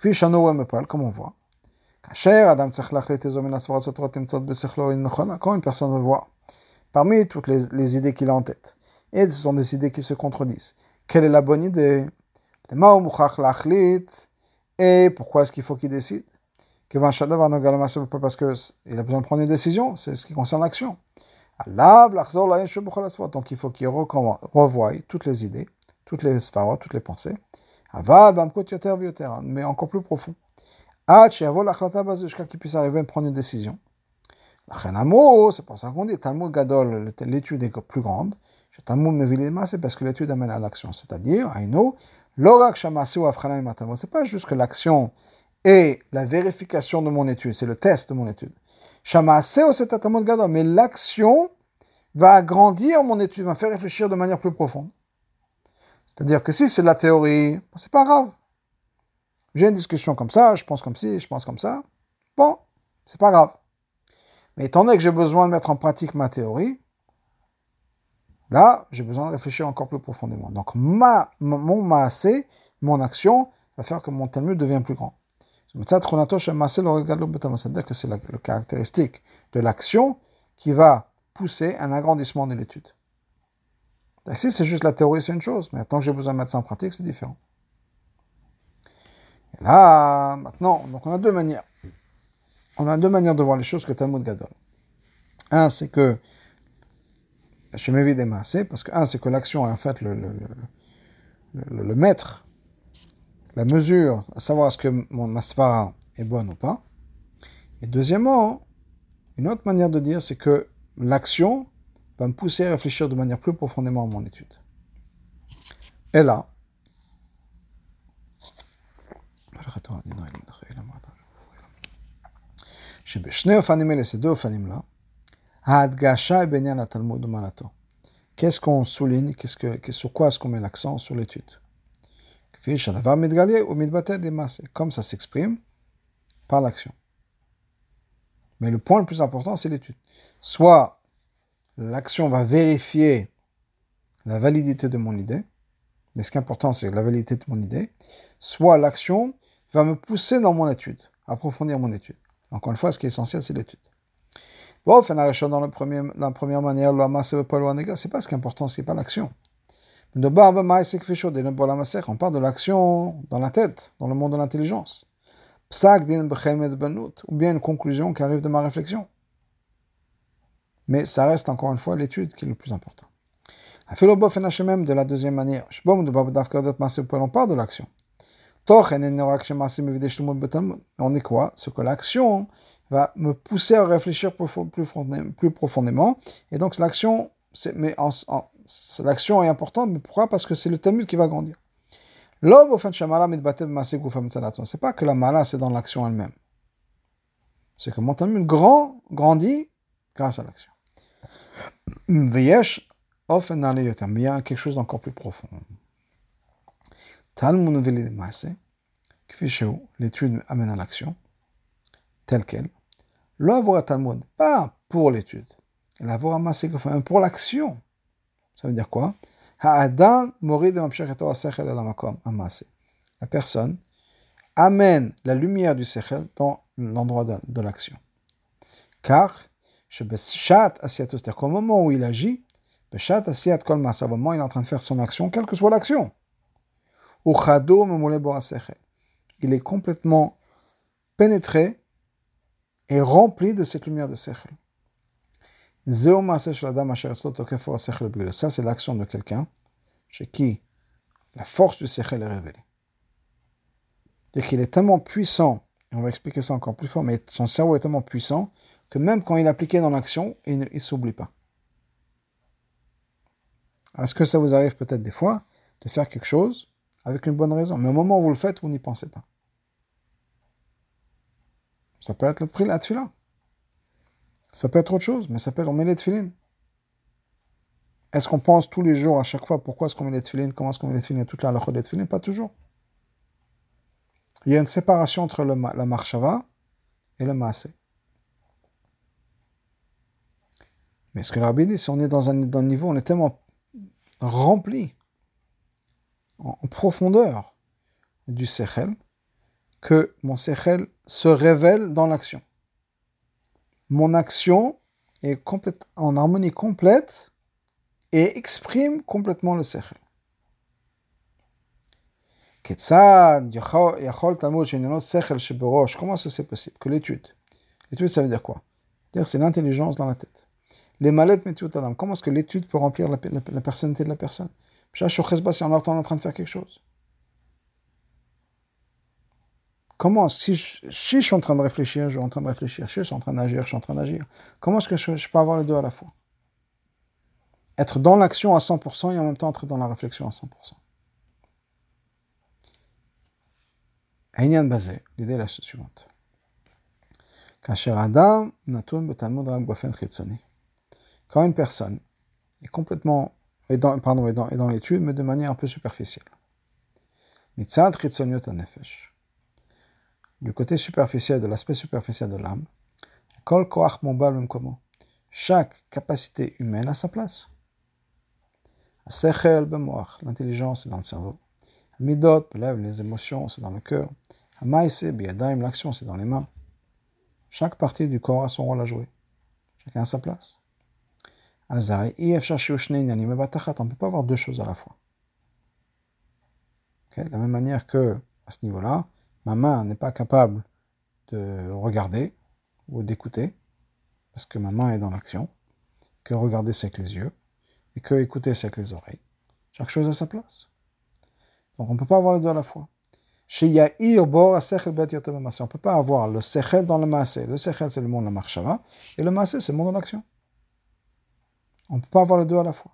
Comme on voit. Quand une personne veut voir, parmi toutes les, idées qu'il a en tête, et ce sont des idées qui se contredisent. Quelle est la bonne idée? Et pourquoi est-ce qu'il faut qu'il décide? Parce qu'il a besoin de prendre une décision, c'est ce qui concerne l'action. Donc il faut qu'il revoie toutes les idées, toutes les sphères, toutes les pensées. Mais encore plus profond. Jusqu'à qu'il puisse arriver à prendre une décision. C'est pour ça qu'on dit Talmud Gadol, l'étude est plus grande. Talmud c'est parce que l'étude amène à l'action. C'est-à-dire, Aino, c'est pas juste que l'action est la vérification de mon étude, c'est le test de mon étude. Mais l'action va agrandir mon étude, va faire réfléchir de manière plus profonde. C'est-à-dire que si c'est de la théorie, c'est pas grave. J'ai une discussion comme ça, je pense comme ci, je pense comme ça. Bon, c'est pas grave. Mais étant donné que j'ai besoin de mettre en pratique ma théorie, là, j'ai besoin de réfléchir encore plus profondément. Donc, ma, mon maasé, mon action, va faire que mon Talmud devient plus grand. C'est-à-dire que c'est le caractéristique de l'action qui va pousser un agrandissement de l'étude. Si c'est juste la théorie, c'est une chose, mais tant que j'ai besoin de ça en pratique, c'est différent. Et là, maintenant, donc on a deux manières. On a deux manières de voir les choses que Talmud Gadol. Un, c'est que je m'évite des parce que un, c'est que l'action est en fait le, le, maître, la mesure, à savoir est-ce que mon masvara est bonne ou pas. Et deuxièmement, une autre manière de dire, c'est que l'action va me pousser à réfléchir de manière plus profondément à mon étude. Et là, Qu'est-ce qu'on souligne? Qu'est-ce que, Sur quoi est-ce qu'on met l'accent Sur l'étude? Comme ça s'exprime par l'action. Mais le point le plus important, c'est l'étude. Soit l'action va vérifier la validité de mon idée, mais ce qui est important, c'est la validité de mon idée, soit l'action va me pousser dans mon étude, approfondir mon étude. Encore une fois, ce qui est essentiel, c'est l'étude. Bon, dans, le premier, la première manière, c'est pas ce qui est important, c'est pas l'action. On parle de l'action dans la tête, dans le monde de l'intelligence. Ou bien une conclusion qui arrive de ma réflexion. Mais ça reste encore une fois l'étude qui est le plus important. même de la deuxième manière. On parle de l'action? On est quoi? Ce que l'action va me pousser à réfléchir plus, profondément. Et donc l'action, l'action est importante, mais pourquoi? Parce que c'est le Talmud qui va grandir. C'est pas que la mala c'est dans l'action elle-même. C'est que mon Talmud grand, grandit grâce à l'action. Mais il y a quelque chose d'encore plus profond. L'étude amène à l'action, telle qu'elle. L'œuvre Talmud, pas pour l'étude. Pour l'action. Ça veut dire quoi? La personne amène la lumière du sechel dans l'endroit de, l'action. Car, c'est-à-dire qu'au moment où il agit, au moment où il est en train de faire son action, quelle que soit l'action, il est complètement pénétré est rempli de cette lumière de Sechel. Ça, c'est l'action de quelqu'un chez qui la force du Sechel est révélée. C'est-à-dire qu'il est tellement puissant, et on va expliquer ça encore plus fort, mais son cerveau est tellement puissant que même quand il est appliqué dans l'action, il ne s'oublie pas. Est-ce que ça vous arrive peut-être des fois de faire quelque chose avec une bonne raison, mais au moment où vous le faites, vous n'y pensez pas ça peut être le prix la tefila. Ça peut être autre chose, mais ça peut être on met les tefilines. Est-ce qu'on pense tous les jours, à chaque fois, pourquoi est-ce qu'on met les tefilines, comment est-ce qu'on met les tefilines, toute la halakha des tefilines Pas toujours. Il y a une séparation entre le, la marshava et le maasé. Mais ce que le dit, c'est on est dans un, niveau, on est tellement rempli en, profondeur du sechel que mon sechel se révèle dans l'action. Mon action est en harmonie complète et exprime complètement le sechel. Comment c'est possible? Que l'étude. L'étude, ça veut dire quoi? Dire c'est l'intelligence dans la tête. Les mallettes Adam. Comment est-ce que l'étude peut remplir la, personnalité de la personne? Si on est en train de faire quelque chose. Comment, si je, suis en train de réfléchir, je suis en train de réfléchir, je suis en train d'agir, je suis en train d'agir. Comment est-ce que je, peux avoir les deux à la fois? Être dans l'action à 100% et en même temps être dans la réflexion à 100%. Basé, l'idée est la suivante. Quand une personne est complètement, dans, pardon, est dans, l'étude, mais de manière un peu superficielle. Du côté superficiel, de l'aspect superficiel de l'âme, chaque capacité humaine a sa place. L'intelligence est dans le cerveau. Midot, les émotions, c'est dans le cœur. L'action, c'est dans les mains. Chaque partie du corps a son rôle à jouer. Chacun a sa place. On ne peut pas avoir deux choses à la fois. de la même manière que, à ce niveau-là, ma main n'est pas capable de regarder ou d'écouter, parce que ma main est dans l'action, que regarder c'est avec les yeux, et que écouter c'est avec les oreilles. Chaque chose a sa place. Donc on ne peut pas avoir les deux à la fois. On ne peut pas avoir le sechel dans le maasé. Le sechel, c'est le monde de la marshava, et le maasé, c'est le monde de l'action. On ne peut pas avoir les deux à la fois.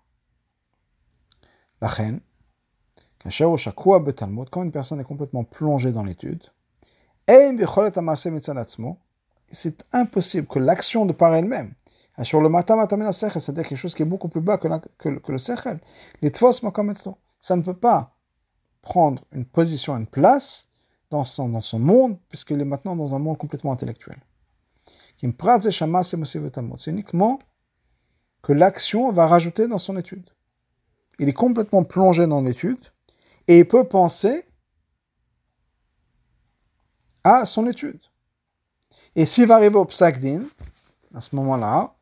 La reine, quand une personne est complètement plongée dans l'étude, c'est impossible que l'action de par elle-même, sur le matam c'est-à-dire quelque chose qui est beaucoup plus bas que, que, le sechel, les ça ne peut pas prendre une position, une place dans son, dans son monde, puisqu'il est maintenant dans un monde complètement intellectuel. C'est uniquement que l'action va rajouter dans son étude. Il est complètement plongé dans l'étude et il peut penser à son étude. Et s'il va arriver au psakdin, à ce moment-là,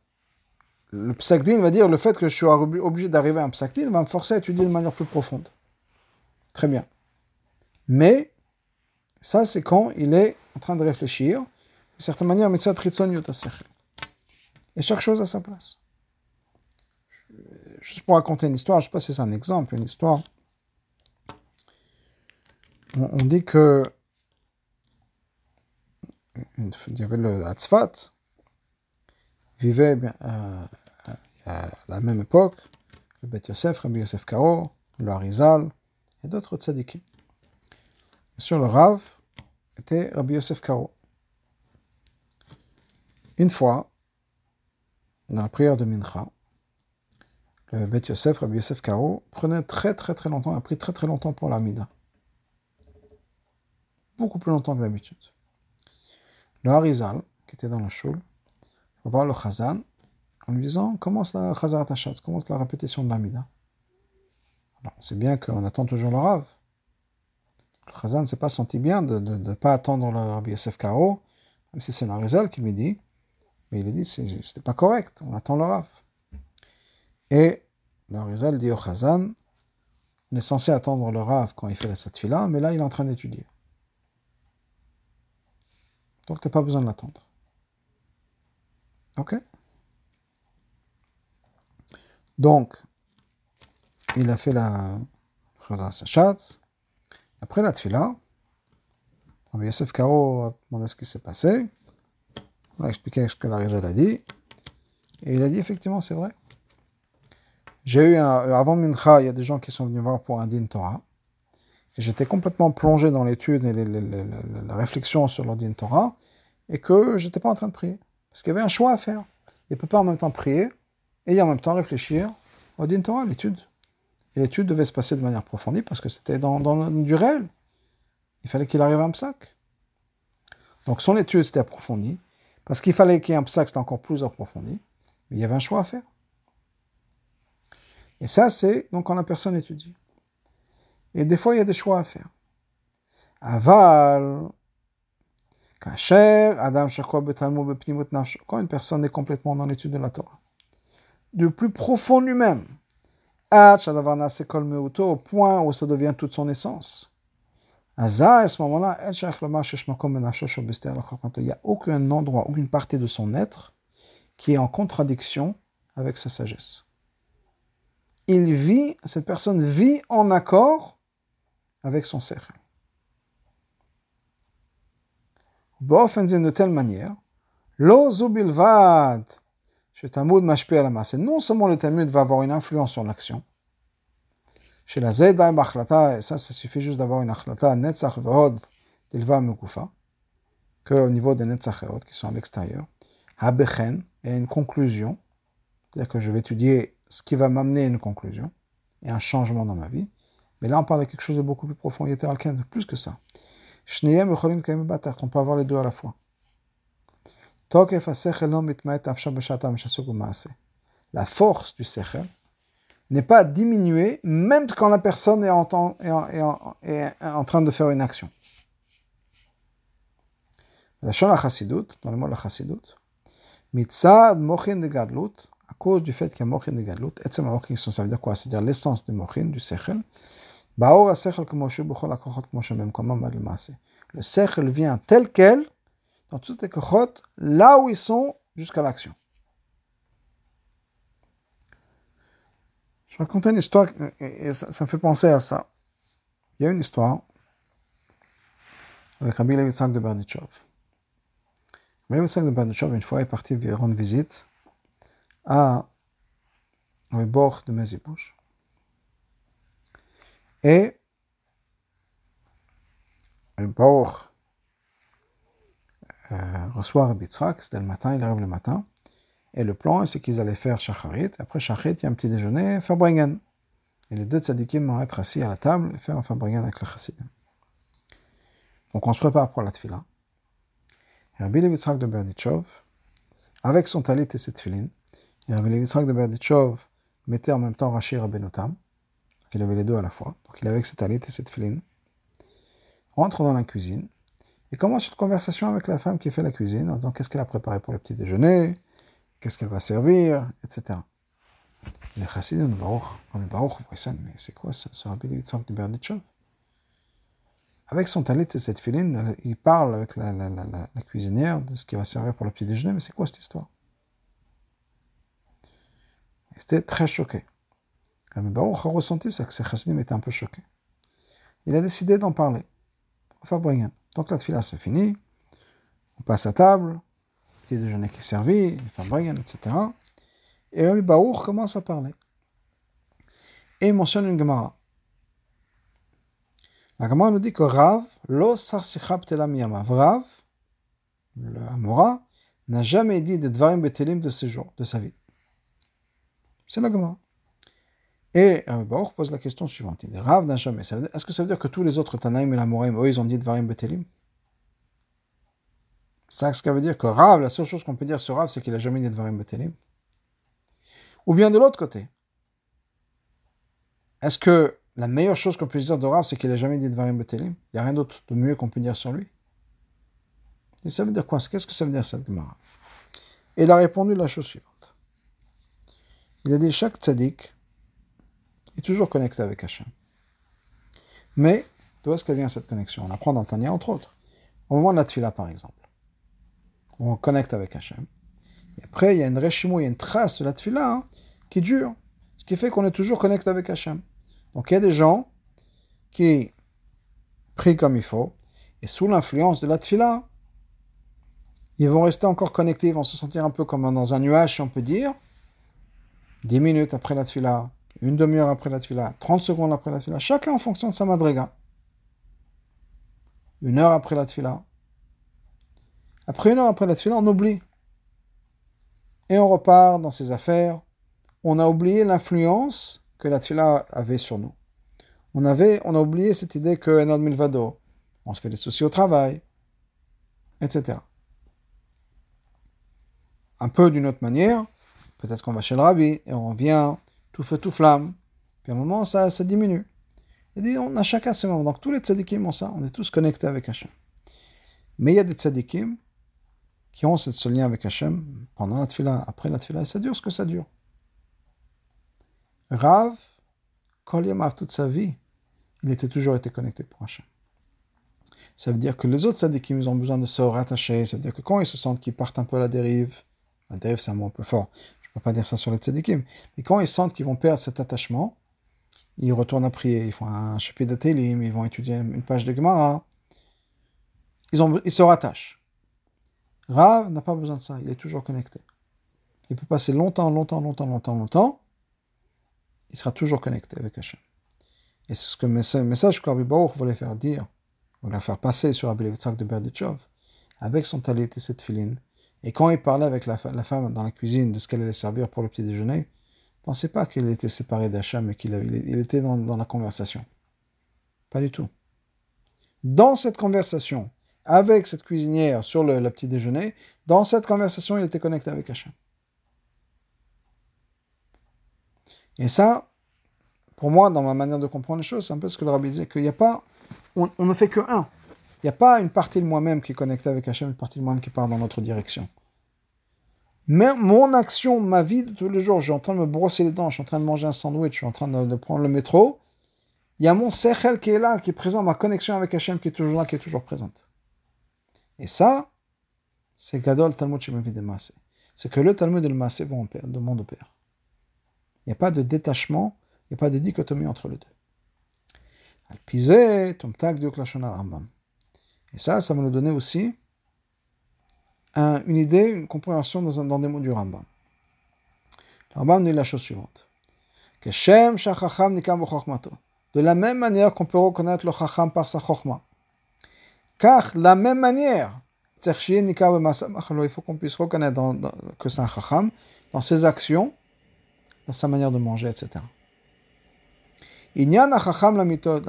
le psakdin va dire le fait que je suis obligé d'arriver à un psakdin va me forcer à étudier de manière plus profonde. Très bien. Mais, ça, c'est quand il est en train de réfléchir. D'une certaine manière, et chaque chose à sa place. Juste pour raconter une histoire, je ne sais pas si c'est un exemple, une histoire. On, dit que y avait le Hatzfat, vivait euh, à la même époque, le Bet Yosef, Rabbi Yosef Karo, le Harizal, et d'autres tzadikim. Sur le Rav était Rabbi Yosef Karo. Une fois, dans la prière de Mincha, le Bet Yosef, Rabbi Yosef Karo, prenait très très très longtemps, a pris très très longtemps pour l'Amida. Beaucoup plus longtemps que d'habitude. Le Harizal, qui était dans le shul, va voir le Chazan en lui disant Commence la Chazarat Hashatz, commence la répétition de l'Amida? C'est bien qu'on attend toujours le Rav. Le Khazan ne s'est pas senti bien de ne pas attendre le Rabbi Yosef Karo, même si c'est Narizal qui lui dit, mais il a dit c'était pas correct, on attend le Rav. Et le Narizal dit au Khazan, on est censé attendre le Rav quand il fait la satfila, mais là il est en train d'étudier. Donc tu n'as pas besoin de l'attendre. Ok? Donc, il a fait la Chazar Sachat. Après la Tfila, Yosef Karo a demandé ce qui s'est passé. On a expliqué ce que la Rizal a dit. Et il a dit effectivement, c'est vrai. J'ai eu un, avant Mincha, il y a des gens qui sont venus voir pour un din Torah. Et j'étais complètement plongé dans l'étude et la réflexion sur le din Torah. Et que je n'étais pas en train de prier. Parce qu'il y avait un choix à faire. Il ne peut pas en même temps prier et en même temps réfléchir au din Torah, l'étude. Et l'étude devait se passer de manière approfondie parce que c'était dans, dans du réel. Il fallait qu'il arrive à un psaque. Donc son étude s'était approfondie parce qu'il fallait qu'il y ait un psaque, c'était encore plus approfondi. Mais il y avait un choix à faire. Et ça, c'est donc quand la personne étudie. Et des fois, il y a des choix à faire. Aval, Kacher, Adam quand une personne est complètement dans l'étude de la Torah, du plus profond lui-même, au point où ça devient toute son essence. À ce moment-là, il n'y a aucun endroit, aucune partie de son être qui est en contradiction avec sa sagesse. Il vit, cette personne vit en accord avec son cercle. de telle manière, non seulement le Talmud va avoir une influence sur l'action, chez la Zedai Bachlata, et ça, ça suffit juste d'avoir une Achlata, Netzach Vehod, Tilva Mekufa, que au niveau des Netzach qui sont à l'extérieur, Habechen, et une conclusion, c'est-à-dire que je vais étudier ce qui va m'amener à une conclusion, et un changement dans ma vie. Mais là, on parle de quelque chose de beaucoup plus profond, de plus que ça. On peut avoir les deux à la fois. La force du sechel, n'est pas diminué, même quand la personne est en, train de faire une action. La dans le mot la Chassidut, Mitzad Mochin de Gadlut, cause du fait qu'il y a Mochin de Gadlut, Etzem Mochin, ça veut dire quoi? C'est-à-dire l'essence de Mochin, du Sechel. Le Sechel vient tel quel, dans toutes les Kochot, là où ils sont, jusqu'à l'action. Je racontais une histoire et ça, me fait penser à ça. Il y a une histoire avec Rabbi Levitzak de Berdichov. Rabbi Levitzak de Berdichov, une fois, est parti rendre visite à au bord de Mezipouche. Et le bord euh, reçoit Rabbi c'était le matin, il arrive le matin. Et le plan, c'est qu'ils allaient faire Shacharit. Après Shacharit, il y a un petit déjeuner, Fabringen. Et les deux tzadikim vont être assis à la table et faire un Fabringen avec le chassidim. Donc on se prépare pour la tfila. Et Rabbi Levitzrak de Berdichov, avec son talit et ses tfilin, et Rabbi Levitzrak de Berdichov mettait en même temps Rashi Rabbenotam. Donc il avait les deux à la fois. Donc il avait avec ses talit et ses tfilin. Rentre dans la cuisine et commence une conversation avec la femme qui fait la cuisine en disant qu'est-ce qu'elle a préparé pour le petit déjeuner, qu'est-ce qu'elle va servir, etc. Les chassidim, est Baruch, mais c'est quoi ce Rabbi Yitzhak de Berditchov Avec son talit et cette filine, il parle avec la, la, cuisinière de ce qui va servir pour le petit déjeuner, mais c'est quoi cette histoire? Il était très choqué. Rabbi Baruch a ressenti ça, que ses chassidim étaient un peu choqués. Il a décidé d'en parler. Enfin, Donc la tfila se finit, on passe à table, petit déjeuner qui est servi, Fabrigan, etc. Et Rabbi Baruch commence à parler. Et il mentionne une Gemara. La Gemara nous dit que Rav, lo sarsichab Rav, le Amora, n'a jamais dit de dvarim betelim de ses jours, de sa vie. C'est la Gemara. Et Rabbi Baruch pose la question suivante. Il dit Rav jamais. Est-ce que ça veut dire que tous les autres Tanaïm et l'Amoraim, eux, ils ont dit dvarim betelim? Ça, ce qui veut dire que Rav, la seule chose qu'on peut dire sur Rav, c'est qu'il n'a jamais dit de Varim Betelim. Ou bien de l'autre côté. Est-ce que la meilleure chose qu'on puisse dire de Rav, c'est qu'il n'a jamais dit de Varim Betelim? Il n'y a rien d'autre de mieux qu'on peut dire sur lui? Et ça veut dire quoi? Qu'est-ce que ça veut dire cette Gemara? Et il a répondu la chose suivante. Il a dit chaque tzaddik est toujours connecté avec Hachem. Mais d'où est-ce qu'elle vient cette connexion? On apprend dans Tania, entre autres. Au moment de la tfila, par exemple on connecte avec Hachem. Et après, il y a une réchimo, il y a une trace de la tfila hein, qui dure. Ce qui fait qu'on est toujours connecté avec Hachem. Donc il y a des gens qui prient comme il faut, et sous l'influence de la tfila, ils vont rester encore connectés, ils vont se sentir un peu comme dans un nuage, si on peut dire. Dix minutes après la tfila, une demi-heure après la tfila, 30 secondes après la tfila, chacun en fonction de sa madriga. Une heure après la tfila, après une heure après la tefila, on oublie. Et on repart dans ses affaires. On a oublié l'influence que la tefila avait sur nous. On, avait, on a oublié cette idée que Enod Milvado, on se fait des soucis au travail, etc. Un peu d'une autre manière, peut-être qu'on va chez le rabbi et on revient tout feu, tout flamme. Puis à un moment, ça, diminue. Et dit, on a chacun ses moments. Donc tous les tzadikim ont ça, on est tous connectés avec Hachem. Mais il y a des tzadikim qui ont ce lien avec Hachem pendant la tfila, après la tfila, et ça dure ce que ça dure. Rav, Kol Yamav, toute sa vie, il était toujours été connecté pour Hachem. Ça veut dire que les autres sadikim, ils ont besoin de se rattacher. Ça veut dire que quand ils se sentent qu'ils partent un peu à la dérive, la dérive c'est un mot un peu fort, ne peux pas dire ça sur les tzadikim, mais quand ils sentent qu'ils vont perdre cet attachement, ils retournent à prier, ils font un chapitre de Télim, ils vont étudier une page de Gemara, ils, se rattachent. Rav n'a pas besoin de ça, il est toujours connecté. Il peut passer longtemps, longtemps, longtemps, longtemps, longtemps, il sera toujours connecté avec Hachem. Et c'est ce que le message que Rabbi Baruch voulait faire dire, voulait faire passer sur Rabbi Levitzak de Berdichov, avec son talit et cette filine. Et quand il parlait avec la, femme dans la cuisine de ce qu'elle allait servir pour le petit déjeuner, ne pensez pas qu'il était séparé d'Hachem et qu'il il était dans, la conversation. Pas du tout. Dans cette conversation, avec cette cuisinière sur le, petit déjeuner, dans cette conversation, il était connecté avec Hachem. Et ça, pour moi, dans ma manière de comprendre les choses, c'est un peu ce que le rabbi disait, qu'il n'y a pas, on, ne fait que un. Il n'y a pas une partie de moi-même qui est connectée avec Hachem, une partie de moi-même qui part dans notre direction. Mais mon action, ma vie de tous les jours, je suis en train de me brosser les dents, je suis en train de manger un sandwich, je suis en train de, prendre le métro, il y a mon sechel qui est là, qui est présent, ma connexion avec Hachem qui est toujours là, qui est toujours présente. Et ça, c'est Gadol Talmud Shemavi de C'est que le Talmud et le Maasé vont de monde au père. Il n'y a pas de détachement n'y a pas de dichotomie entre les deux. Et ça, ça va nous donner aussi une idée, une compréhension dans, dans des mots du Rambam. Le Rambam dit la chose suivante. De la même manière qu'on peut reconnaître le Chacham par sa Chochma. Car, la même manière, il faut qu'on puisse reconnaître que c'est un Chacham dans ses actions, dans sa manière de manger, etc. Inyan chacham la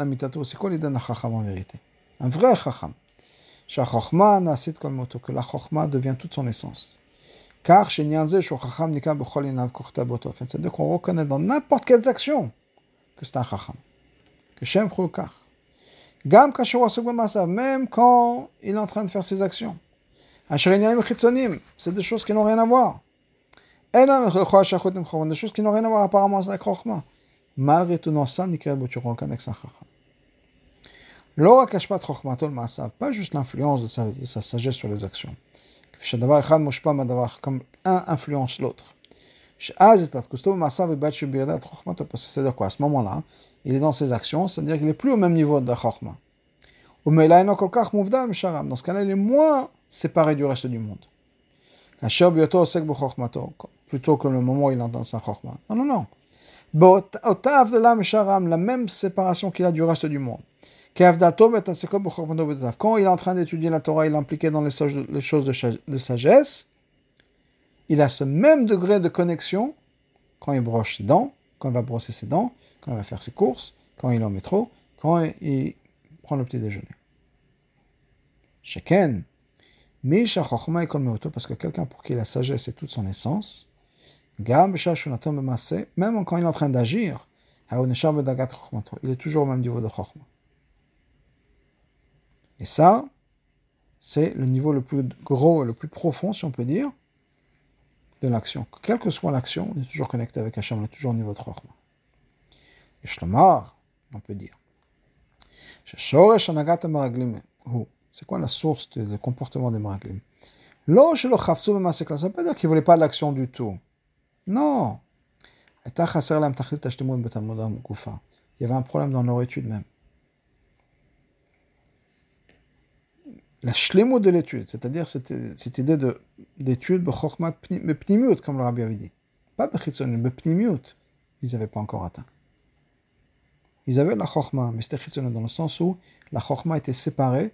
mitato, c'est quoi l'idée d'un chacham en vérité? Un vrai chacham que la devient toute son essence. Car c'est-à-dire qu'on reconnaît dans n'importe quelles actions que c'est un chacham. Que Shem Gam même quand il est en train de faire ses actions. C'est des choses qui n'ont rien à voir. Des choses qui n'ont rien à voir apparemment avec la chorma. Malgré tout, dans ça, tu reconnais que c'est un chacham. Pas juste l'influence de sa, sagesse sur les actions. Comme un influence l'autre. C'est-à-dire quoi À ce moment-là, il est dans ses actions, c'est-à-dire qu'il n'est plus au même niveau de la. Dans ce cas-là, il est moins séparé du reste du monde. Plutôt que le moment où il entend sa chachma. Non, non, non la même séparation qu'il a du reste du monde. Quand il est en train d'étudier la Torah, il est impliqué dans les choses de sagesse, il a ce même degré de connexion quand il broche ses dents, quand il va brosser ses dents, quand il va faire ses courses, quand il est au métro, quand il prend le petit déjeuner. Sheken, parce que quelqu'un pour qui la sagesse est toute son essence, même quand il est en train d'agir, il est toujours au même niveau de Chokhmah. Et ça, c'est le niveau le plus gros, le plus profond, si on peut dire, de l'action. Quelle que soit l'action, on est toujours connecté avec Hachem, on est toujours au niveau de Chokhmah. Et Shlomar, on peut dire. C'est quoi la source du comportement des maraglim? Ça ne veut pas dire qu'ils ne voulaient pas l'action du tout. Non. Il y avait un problème dans leur étude même. La shlemut de l'étude, c'est-à-dire cette, idée d'étude, comme le rabbi avait dit. Pas ils n'avaient pas encore atteint. Ils avaient la chokhma, mais c'était dans le sens où la chokhma était séparée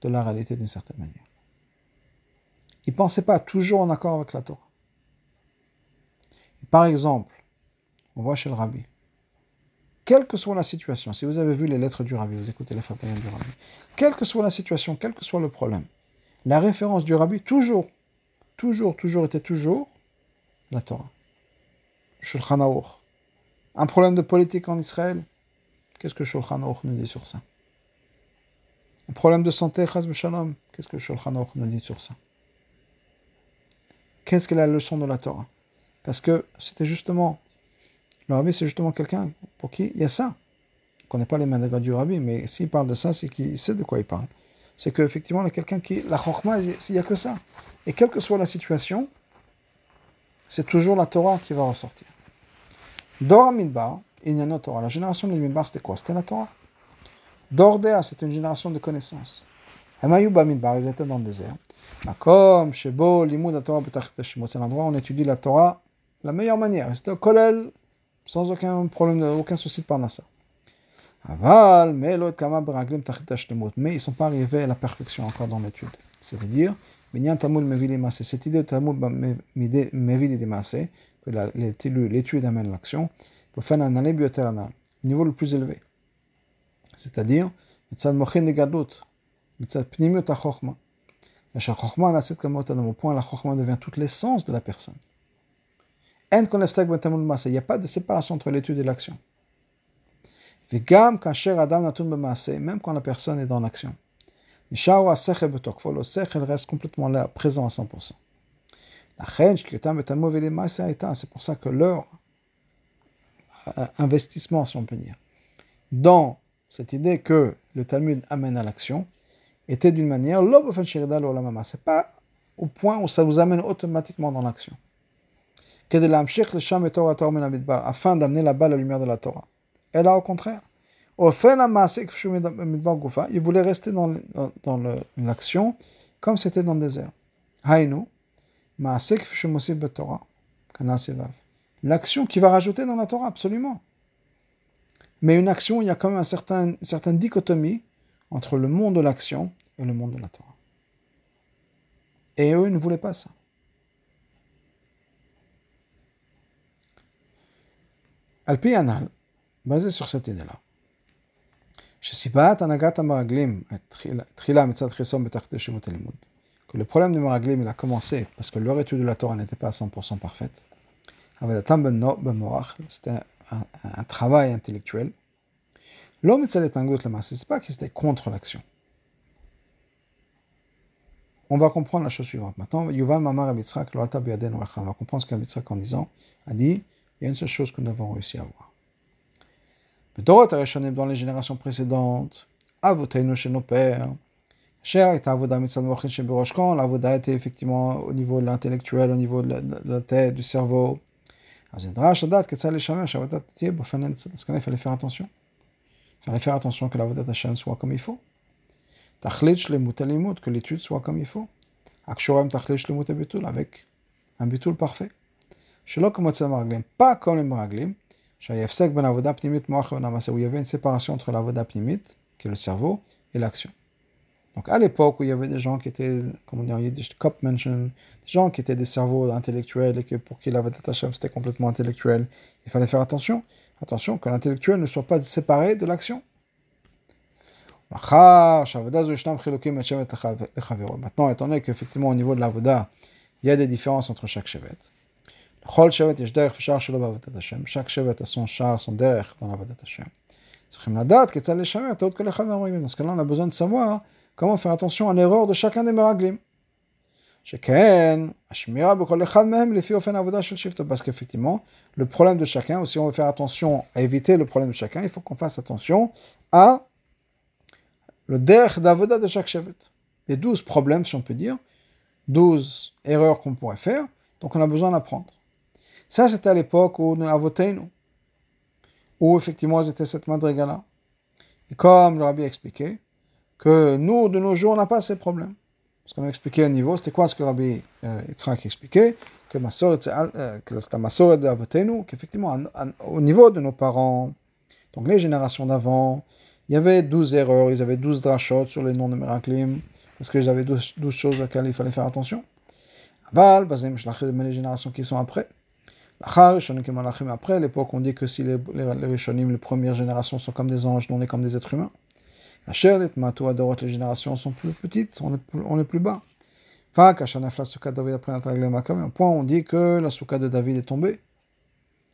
de la réalité d'une certaine manière. Ils ne pensaient pas toujours en accord avec la Torah. Par exemple, on voit chez le rabbi, quelle que soit la situation, si vous avez vu les lettres du rabbi, vous écoutez les fatayim du rabbi, quelle que soit la situation, quel que soit le problème, la référence du rabbi, toujours, toujours, toujours était toujours la Torah. Shulchan. Un problème de politique en Israël, qu'est-ce que Shulchan Aruch nous dit sur ça? Un problème de santé, qu'est-ce que Shulchan Aruch nous dit sur ça? Qu'est-ce que la leçon de la Torah? Parce que c'était justement, le rabbi c'est justement quelqu'un pour qui il y a ça. On ne connaît pas les mains du rabbi, mais s'il parle de ça, c'est qu'il sait de quoi il parle. c'est qu'effectivement, il y a quelqu'un qui. La chokma, il n'y a que ça. Et quelle que soit la situation, c'est toujours la Torah qui va ressortir. Dora Midbar, il y a une Torah. La génération de Midbar, c'était quoi? C'était la Torah. Dordea, c'était une génération de connaissances. Hamayuba Midbar, ils étaient dans le désert. Makom, Shebo, Limud, Torah, C'est l'endroit où on étudie la Torah la meilleure manière. C'était au Kolel, sans aucun problème, aucun souci de Parnassa. Aval, mais ils ne sont pas arrivés à la perfection encore dans l'étude. C'est-à-dire, Masé. Cette idée de Tamul Mevili de Masé, que l'étude amène l'action, pour faire un bioterna, niveau le plus élevé. C'est-à-dire, Mitzad Mochin de Gadlut, Mitzad Pnimiut HaChochma. La Chochma, Nasit Kamot Adam, au point la Chochma devient toute l'essence de la personne. En Konefstek Ben Tamul Masé. Il n'y a pas de séparation entre l'étude et l'action. Même quand la personne est dans l'action. Le reste complètement là, présent à 100%. C'est pour ça que leur euh, investissement, si on peut dire, dans cette idée que le Talmud amène à l'action, était d'une manière, c'est pas au point où ça vous amène automatiquement dans l'action. Afin d'amener là-bas la lumière de la Torah. Et là, au contraire, il voulait rester dans, dans, l'action comme c'était dans le désert. L'action qui va rajouter dans la Torah, absolument. Mais une action, il y a quand même un certain, une certaine dichotomie entre le monde de l'action et le monde de la Torah. Et eux, ils ne voulaient pas ça. Alpi Anal, basé sur cette idée-là, que le problème de Maraglim, il a commencé parce que leur étude de la Torah n'était pas à 100% parfaite. C'était un, un, travail intellectuel. L'homme c'est pas qu'ils étaient contre l'action. On va comprendre la chose suivante. Maintenant, Yuval Mamar on va comprendre ce qu'Abitzrak en disant a dit il y a une seule chose que nous avons réussi à voir dans les générations précédentes, Avotainu chez nos pères, Cher Beroshkan, l'Avoda était effectivement au niveau de l'intellectuel, au niveau de la, tête, du cerveau. Parce qu'il fallait faire attention. Il fallait faire attention que l'Avodat Hashem soit comme il faut. Que l'étude soit comme il faut. Avec un bitul parfait. Comme pas comme les maraglim, où il y avait une séparation entre l'avoda pnimit, qui est le cerveau, et l'action. Donc à l'époque où il y avait des gens qui étaient, comment dire, des gens qui étaient des cerveaux intellectuels et que pour qui l'avoda Hashem c'était complètement intellectuel, il fallait faire attention, attention que l'intellectuel ne soit pas séparé de l'action. Maintenant, étant donné qu'effectivement au niveau de l'avoda, il y a des différences entre chaque chevet, chaque chevet a son char, son derech dans l'avodat Hashem. Dans ce cas-là, on a besoin de savoir comment faire attention à l'erreur de chacun des meraglim. Parce qu'effectivement, le problème de chacun, si on veut faire attention à éviter le problème de chacun, il faut qu'on fasse attention à le derech d'avoda de chaque chevet. A 12 problèmes, si on peut dire, 12 erreurs qu'on pourrait faire, donc on a besoin d'apprendre. Ça, c'était à l'époque où nous avons où effectivement ils étaient cette madriga-là. Et comme le rabbi a expliqué, que nous, de nos jours, on n'a pas ces problèmes. Parce qu'on a expliqué au niveau, c'était quoi ce que Rabbi euh, expliquait? Que euh, c'était ma soeur de Avotenu, qu'effectivement, au niveau de nos parents, donc les générations d'avant, il y avait 12 erreurs, ils avaient 12 drachot sur les noms de Meraclim, parce qu'ils avaient 12, 12 choses auxquelles il fallait faire attention. Aval, les générations qui sont après, après, à l'époque, on dit que si les, les, les Rishonim, les premières générations, sont comme des anges, on est comme des êtres humains. La chair des les générations sont plus petites, on est plus, on est plus bas. Enfin, un point, on dit que la souka de David est tombée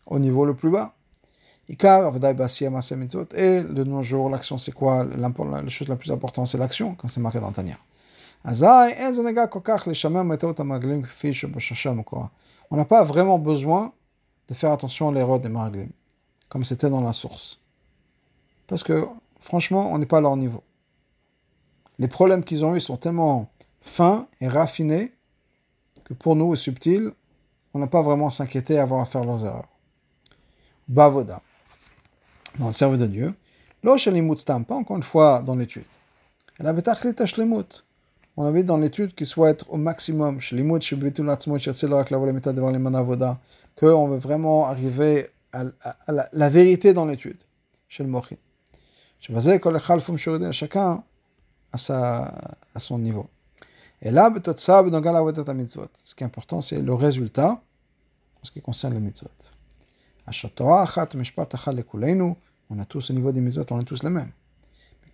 au niveau le plus bas. Et de nos jours, l'action, c'est quoi? La chose la plus importante, c'est l'action, quand c'est marqué dans Tania. On n'a pas vraiment besoin de faire attention à l'erreur des maraglim, comme c'était dans la source. Parce que, franchement, on n'est pas à leur niveau. les problèmes qu'ils ont eus sont tellement fins et raffinés que pour nous, et subtils, on n'a pas vraiment à s'inquiéter à avoir à faire leurs erreurs. Bavoda, dans le cerveau de Dieu, pas encore une fois dans l'étude. On avait dans l'étude qu'il soit au maximum, qu'on veut vraiment arriver à, la, vérité dans l'étude, chez le Mochin. Chacun à, sa, à son niveau. Et là, ce qui est important, c'est le résultat en ce qui concerne les mitzvot. On a tous au niveau des mitzvot, on est tous les mêmes.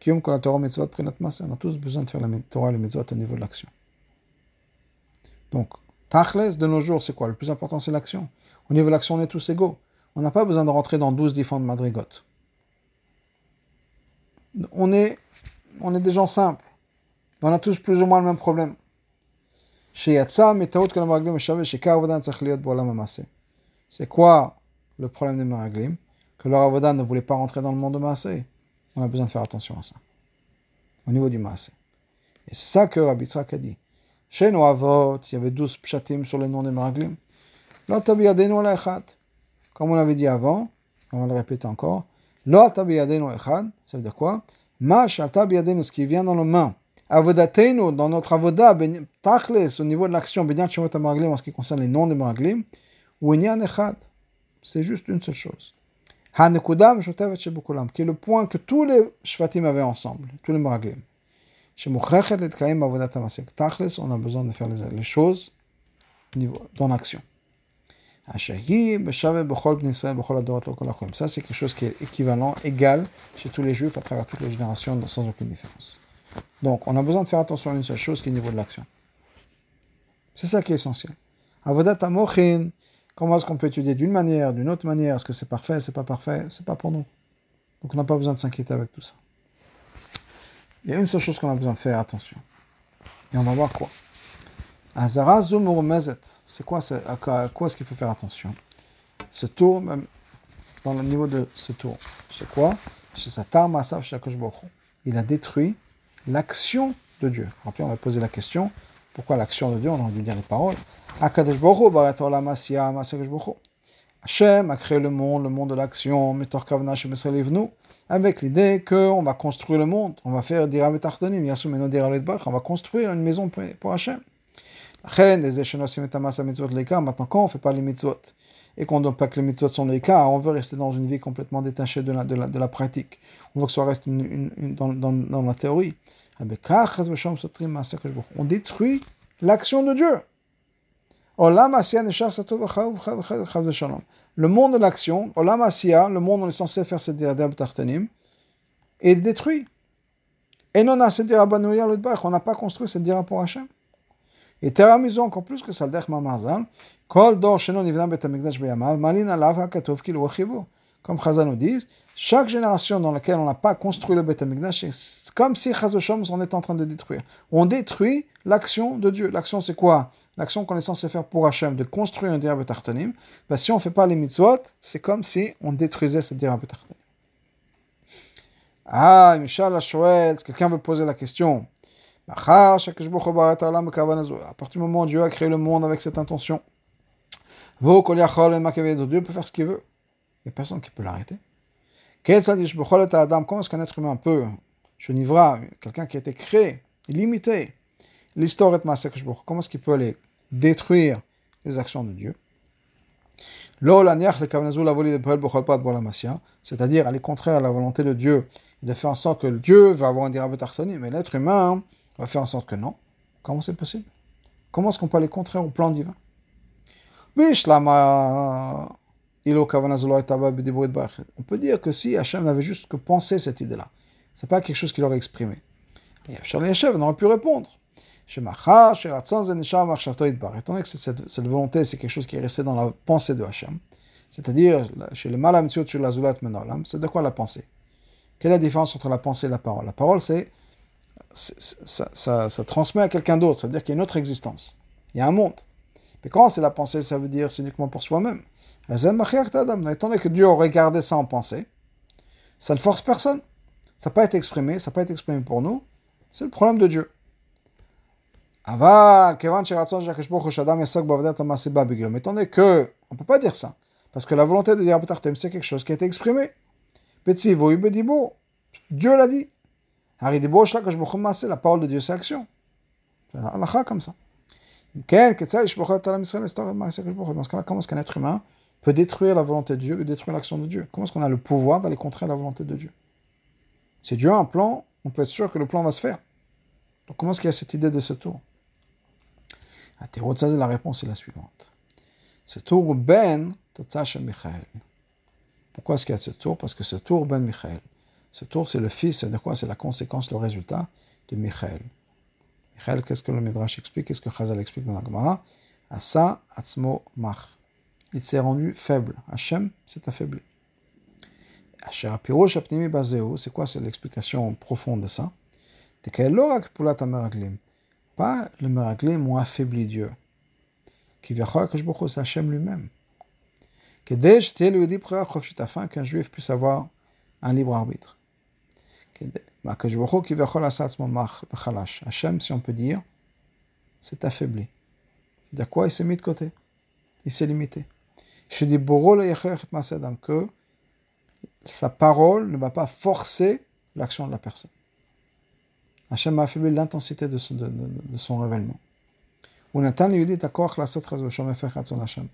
On a tous besoin de faire la Torah les mitzvot au niveau de l'action. Donc, Tachles, de nos jours, c'est quoi? Le plus important, c'est l'action. Au niveau de l'action, on est tous égaux. On n'a pas besoin de rentrer dans 12 différentes madrigotes. On est, on est des gens simples. On a tous plus ou moins le même problème. C'est quoi le problème des Meraglim? Que leur avoda ne voulait pas rentrer dans le monde de Maasé. On a besoin de faire attention à ça. Au niveau du Maasé. Et c'est ça que Rabbi Tzrak a dit. Chez nos avot, il y avait 12 pshatim sur les noms des Meraglim. Comme on l'avait dit avant, on va le répéter encore. Lo ça veut dire quoi? Ma ce qui vient dans nos mains Avodatenu, dans notre avoda, tachles, au niveau de l'action, Benyan Shemot Amaraglim, en ce qui concerne les noms des Maraglim, ou Echad. C'est juste une seule chose. Hanekudam Shotevet Shebukulam, qui est le point que tous les Shvatim avaient ensemble, tous les Maraglim. Shemuchrechet Letkaim Avodat Amasek. Tachles, on a besoin de faire les, les choses dans l'action. Ça, c'est quelque chose qui est équivalent, égal chez tous les juifs à travers toutes les générations, sans aucune différence. Donc, on a besoin de faire attention à une seule chose qui est au niveau de l'action. C'est ça qui est essentiel. Avodat amochin, comment est-ce qu'on peut étudier d'une manière, d'une autre manière? Est-ce que c'est parfait, c'est pas parfait? C'est pas pour nous. Donc, on n'a pas besoin de s'inquiéter avec tout ça. Il y a une seule chose qu'on a besoin de faire attention. Et on va voir quoi? Azara. C'est quoi À quoi est-ce qu'il faut faire attention? Ce tour, même dans le niveau de ce tour, c'est quoi? Il a détruit l'action de Dieu. Après, on va poser la question pourquoi l'action de Dieu? On a envie de dire les paroles. Hachem a créé le monde, le monde de l'action, avec l'idée qu'on va construire le monde, on va faire des on va construire une maison pour Hachem. Maintenant, quand on ne fait pas les mitzvot et qu'on ne pas que les mitzvot sont les cas, on veut rester dans une vie complètement détachée de la, pratique. On veut que ça reste dans, la théorie. On détruit l'action de Dieu. Le monde de l'action, le monde où on est censé faire cette tartanim, est détruit. Et non, on n'a pas construit cette dira pour Hachem. Et teramisons encore plus que ça, le Mamazal, Kol dor nivnam bet amigdash beyamav, malin alav hakatov kilu Comme Chazal nous dit, chaque génération dans laquelle on n'a pas construit le Bet Amikdash, c'est comme si Chazoshom on est en train de détruire. On détruit l'action de Dieu. L'action c'est quoi? L'action qu'on est censé faire pour Hachem, de construire un Dira Betartanim. Ben, si on ne fait pas les mitzvot, c'est comme si on détruisait ce Dira Betartanim. Ah, Michal Shoel, quelqu'un veut poser la question. À partir du moment où Dieu a créé le monde avec cette intention, Dieu peut faire ce qu'il veut. Il n'y a personne qui peut l'arrêter. Comment est-ce qu'un être humain peut, Nivra, quelqu'un qui a été créé, limité, l'histoire est comment est-ce qu'il peut aller détruire les actions de Dieu? C'est-à-dire aller contraire à la volonté de Dieu, de faire en sorte que Dieu va avoir un dirabet mais l'être humain va faire en sorte que non. Comment c'est possible? Comment est-ce qu'on peut aller contraire au plan divin? On peut dire que si Hachem n'avait juste que pensé cette idée-là, c'est pas quelque chose qu'il aurait exprimé. Et Hachem aurait pu répondre. Étant donné que cette, cette volonté, c'est quelque chose qui est resté dans la pensée de Hachem, c'est-à-dire chez le malam c'est de quoi la pensée? Quelle est la différence entre la pensée et la parole? La parole, c'est ça, transmet à quelqu'un d'autre, ça veut dire qu'il y a une autre existence. Il y a un monde. Mais quand c'est la pensée, ça veut dire c'est uniquement pour soi-même. Étant donné que Dieu aurait gardé ça en pensée, ça ne force personne. Ça n'a pas été exprimé, ça n'a pas été exprimé pour nous. C'est le problème de Dieu. Mais attendez que, on ne peut pas dire ça. Parce que la volonté de dire c'est quelque chose qui a été exprimé. Dieu l'a dit. La parole de Dieu, c'est action. C'est un comme ça. Dans ce cas-là, comment est-ce qu'un être humain peut détruire la volonté de Dieu ou détruire l'action de Dieu Comment est-ce qu'on a le pouvoir d'aller contrer la volonté de Dieu Si Dieu a un plan, on peut être sûr que le plan va se faire. Donc comment est-ce qu'il y a cette idée de ce tour? La réponse est la suivante. Ce tour Ben. Pourquoi est-ce qu'il y a ce tour? Parce que ce tour Ben Michael. Ce tour, c'est le fils, c'est de quoi? C'est la conséquence, le résultat de Michael. Michael, qu'est-ce que le Midrash explique? Qu'est-ce que Chazal explique dans la Gemara? Asa atzmo mach. Il s'est rendu faible. Hachem s'est affaibli. C'est quoi? C'est l'explication profonde de ça Pas le meraglim ont affaibli Dieu. Qui c'est Hachem lui-même. Afin qu'un juif puisse avoir un libre arbitre. Hachem, si on peut dire, s'est affaibli. C'est-à-dire quoi? Il s'est mis de côté. Il s'est limité. Que sa parole ne va pas forcer l'action de la personne. Hachem a affaibli l'intensité de, son, de, de, son révèlement.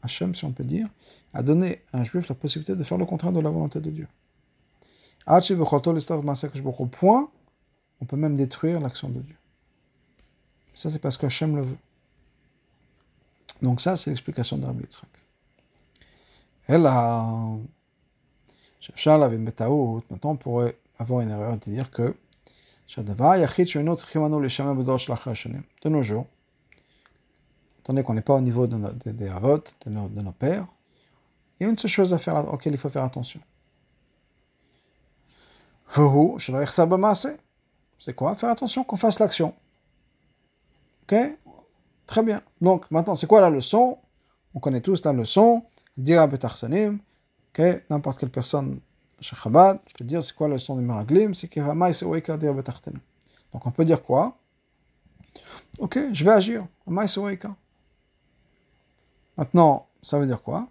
Hachem, si on peut dire, a donné à un juif la possibilité de faire le contraire de la volonté de Dieu. Point, on peut même détruire l'action de Dieu. Ça, c'est parce que Hachem le veut. Donc ça, c'est l'explication d'Arbi Yitzhak. Maintenant on pourrait avoir une erreur de dire que de nos jours, attendez qu'on n'est pas au niveau des, des de nos, de nos pères, il y a une seule chose à faire, auquel il faut faire attention. C'est quoi? Faire attention qu'on fasse l'action. Ok? Très bien. Donc, maintenant, c'est quoi la leçon? On connaît tous la leçon. Dira betarsanim. Ok? N'importe quelle personne chez Chabad peut dire c'est quoi la leçon du Meraglim C'est qu'il va dira betarsanim. Donc, on peut dire quoi? Ok, je vais agir. Maintenant, ça veut dire quoi?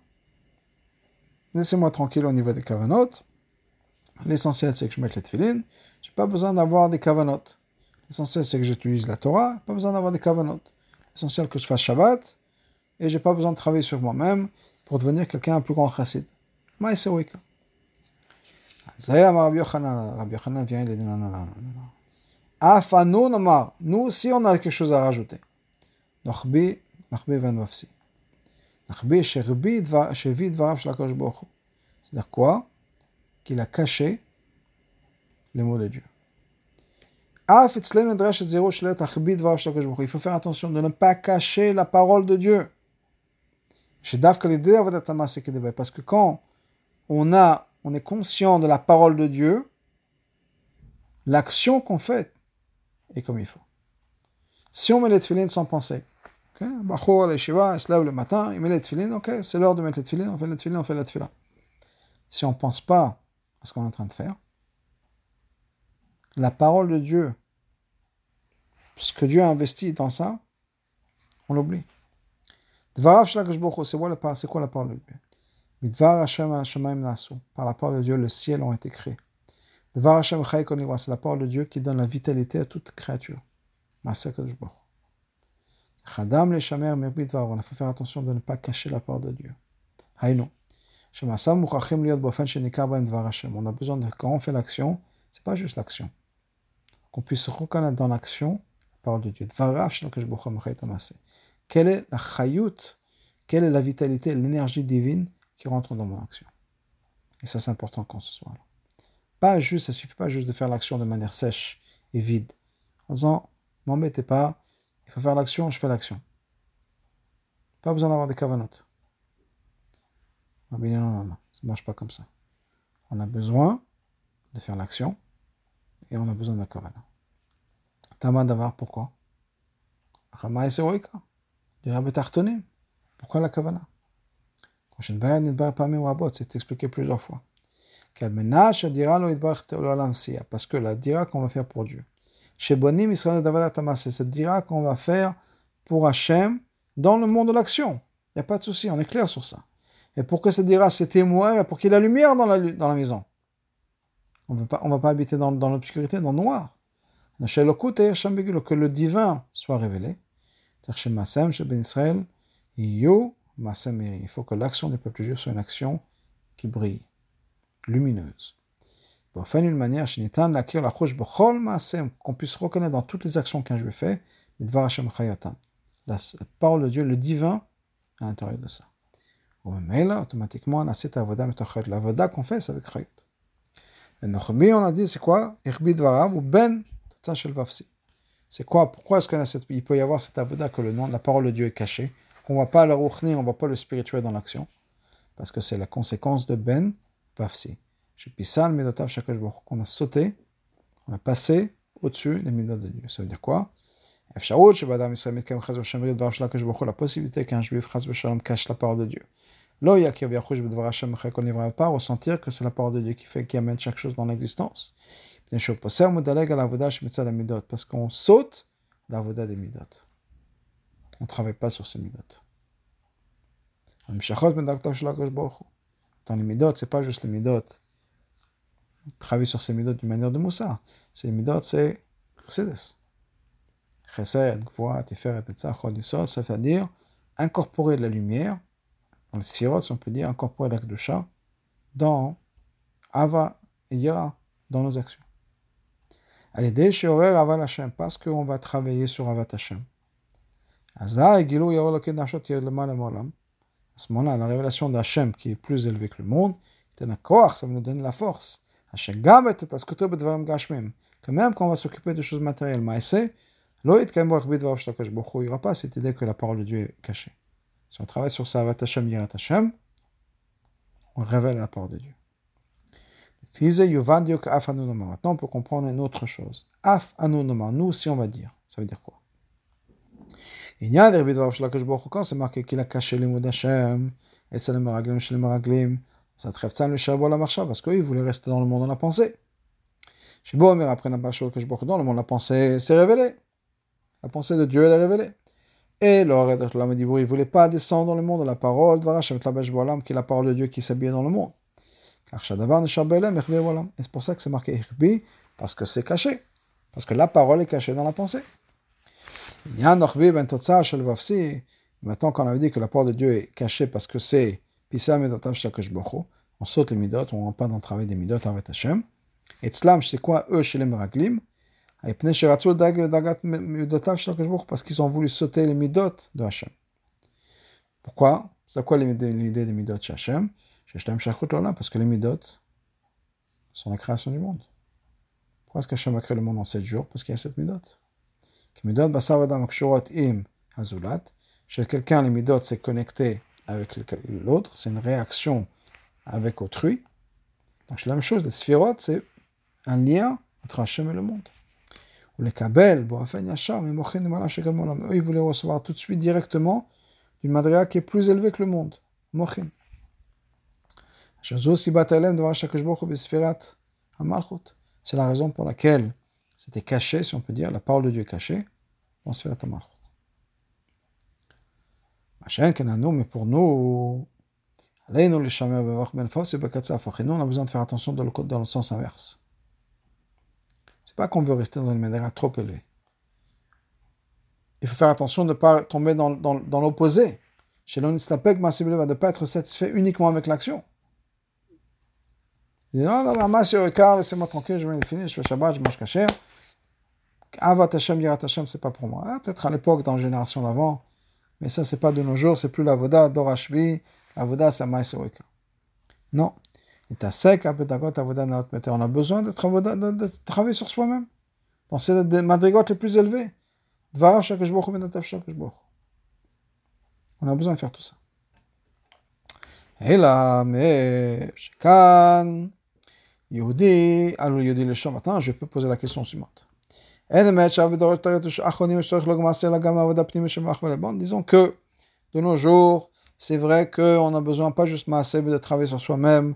Laissez-moi tranquille au niveau des kavanotes. L'essentiel, c'est que je mette les tefilines. Je n'ai pas besoin d'avoir des kavanotes. L'essentiel, c'est que j'utilise la Torah. Pas besoin d'avoir des kavanotes. L'essentiel, que je fasse Shabbat. Et j'ai pas besoin de travailler sur moi-même pour devenir quelqu'un un plus grand chassid. Maïse Wika. Rabbi Yochanan vient, il dit non, non, non, non. Afano Namar. Nous aussi, on a quelque chose à rajouter. Nachbi, Nachbi van Wafsi. Nachbi, Sherbi, Shevi, Dvarav, Shlakosh Bochu. C'est-à-dire quoi? Qu'il a caché les mots de Dieu. Il faut faire attention de ne pas cacher la parole de Dieu. Parce que quand on, a, on est conscient de la parole de Dieu, l'action qu'on fait est comme il faut. Si on met les tefilines sans penser, okay? il se lève le matin, il met les tefilines, ok, c'est l'heure de mettre les tefilines, on fait les tefilines, on fait les tefilines. Si on ne pense pas à ce qu'on est en train de faire. La parole de Dieu, ce que Dieu a investi dans ça, on l'oublie. C'est quoi, la parole de Dieu? Par la parole de Dieu, le ciel ont été créés. C'est la parole de Dieu qui donne la vitalité à toute créature. On faut faire attention de ne pas cacher la parole de Dieu. On a besoin de, quand on fait l'action, c'est pas juste l'action. Qu'on puisse reconnaître dans l'action la parole de Dieu. Quelle est la chayut, quelle est la vitalité, l'énergie divine qui rentre dans mon action? Et ça, c'est important qu'on se soit là. Pas juste, ça suffit pas juste de faire l'action de manière sèche et vide. En disant, m'embêtez pas, il faut faire l'action, je fais l'action. Pas besoin d'avoir des cavanotes. Non, non, non, ça ne marche pas comme ça. On a besoin de faire l'action et on a besoin de la kavana. Tama d'avoir pourquoi? Rama Seroika. Pourquoi la kavana? C'est expliqué plusieurs fois. Parce que la dira qu'on va faire pour Dieu, Chez Bonim Tamasé, cette dira qu'on va faire pour Hachem dans le monde de l'action. Il n'y a pas de souci, on est clair sur ça. Et pour que dira c'est témoin, pour qu'il y ait la lumière dans la, maison. On ne va pas habiter dans, l'obscurité, dans le noir. Que le divin soit révélé. Ben il faut que l'action du peuple juif soit une action qui brille, lumineuse. D'une manière, qu'on puisse reconnaître dans toutes les actions qu'un juif fait, la parole de Dieu, le divin, à l'intérieur de ça. Automatiquement, on a cette avoda qu'on fait, c'est avec. Et on a dit, c'est quoi? Ben C'est quoi? Pourquoi est-ce qu'il peut y avoir cette avoda que le nom, la parole de Dieu est cachée on ne voit pas le on ne pas le spirituel dans l'action, parce que c'est la conséquence de Ben Vafsi. Chez Pisal, Medotav Shakash qu'on a sauté, on a passé au-dessus des de Dieu. Ça veut dire quoi? La possibilité qu'un juif cache la parole de Dieu. Lo pas ressentir que c'est la parole de Dieu qui fait, qui amène chaque chose dans l'existence. Parce qu'on saute la voda des midot. On ne travaille pas sur ces midot. Dans les midot, c'est pas juste les midot. Travailler sur ces midot d'une manière de moussa. Ces midot, c'est chesed. Chesed, gvoa, tiferet, etzachod, yisod, ça veut dire incorporer de la lumière, dans le sirot, si on peut dire, incorporer la kedusha, dans Ava et Yira, dans nos actions. À l'idée, chez Ava Hashem, parce qu'on va travailler sur Avat Hashem. À ce moment-là, la révélation d'Hachem qui est plus élevée que le monde, ça nous donner la force. Que même quand on va s'occuper de choses matérielles, il n'y aura pas cette idée que la parole de Dieu est cachée. Si on travaille sur Savat Hashem, Yiratashem. On révèle la part de Dieu. Maintenant, on peut comprendre une autre chose. Af anonoma, nous aussi on va dire. Ça veut dire quoi? Quand c'est marqué qu'il a caché les mots d'Hachem, et c'est le maraglim, chez le maraglim, ça trève ça le chabot la marcha, parce qu'ils voulaient rester dans le monde de la pensée. Chez Bohemir, après la marcha, dans le monde de la pensée, c'est révélé. La pensée de Dieu, elle est révélée. Et le Redet Lam il ne voulait pas descendre dans le monde de la parole, qui est la parole de Dieu qui s'habille dans le monde. Car. Et c'est pour ça que c'est marqué parce que c'est caché. Parce que la parole est cachée dans la pensée. Ben Maintenant, quand on avait dit que la parole de Dieu est cachée parce que c'est on saute les midot, on ne rentre pas dans le travail des midot avec Hashem. Et Tzlam, c'est quoi eux chez les Meraglim? Parce qu'ils ont voulu sauter les midot de Hashem. Pourquoi? C'est quoi l'idée des midot chez Hashem? Parce que les midot sont la création du monde. Pourquoi est-ce qu'Hashem a créé le monde en 7 jours? Parce qu'il y a 7 midot. Chez quelqu'un, les midot, c'est connecté avec l'autre, c'est une réaction avec autrui. Donc, c'est la même chose, les sphirotes, c'est un lien entre Hachem et le monde. Les kabel, ils voulaient recevoir tout de suite directement d'une madria qui est plus élevée que le monde. Mochin. C'est la raison pour laquelle c'était caché, si on peut dire, la parole de Dieu cachée dans Sfirat Malchut. Mais pour nous, ben on a besoin de faire attention dans le sens inverse. C'est pas qu'on veut rester dans une manière trop élevée. Il faut faire attention de ne pas tomber dans, dans, dans l'opposé. Chez l'onistapek, de ne pas être satisfait uniquement avec l'action. Il dit non, non, non, laissez-moi tranquille, je vais finir, je fais Shabbat, je mange cachère. Avat Hashem, Yirat Hashem, c'est pas pour moi. Ah, peut-être à l'époque, dans la génération d'avant, mais ça, c'est pas de nos jours, c'est plus la Voda, Dorashvi, la Voda, c'est Maïseroika. Non. On a besoin de, travailler sur soi-même. Dans ces madrigotes les plus élevées. On a besoin de faire tout ça. Et là, mais, Yehudi, alors Yehudi le Maintenant, je peux poser la question suivante. Disons que de nos jours, c'est vrai qu'on a besoin pas juste de travailler sur soi-même,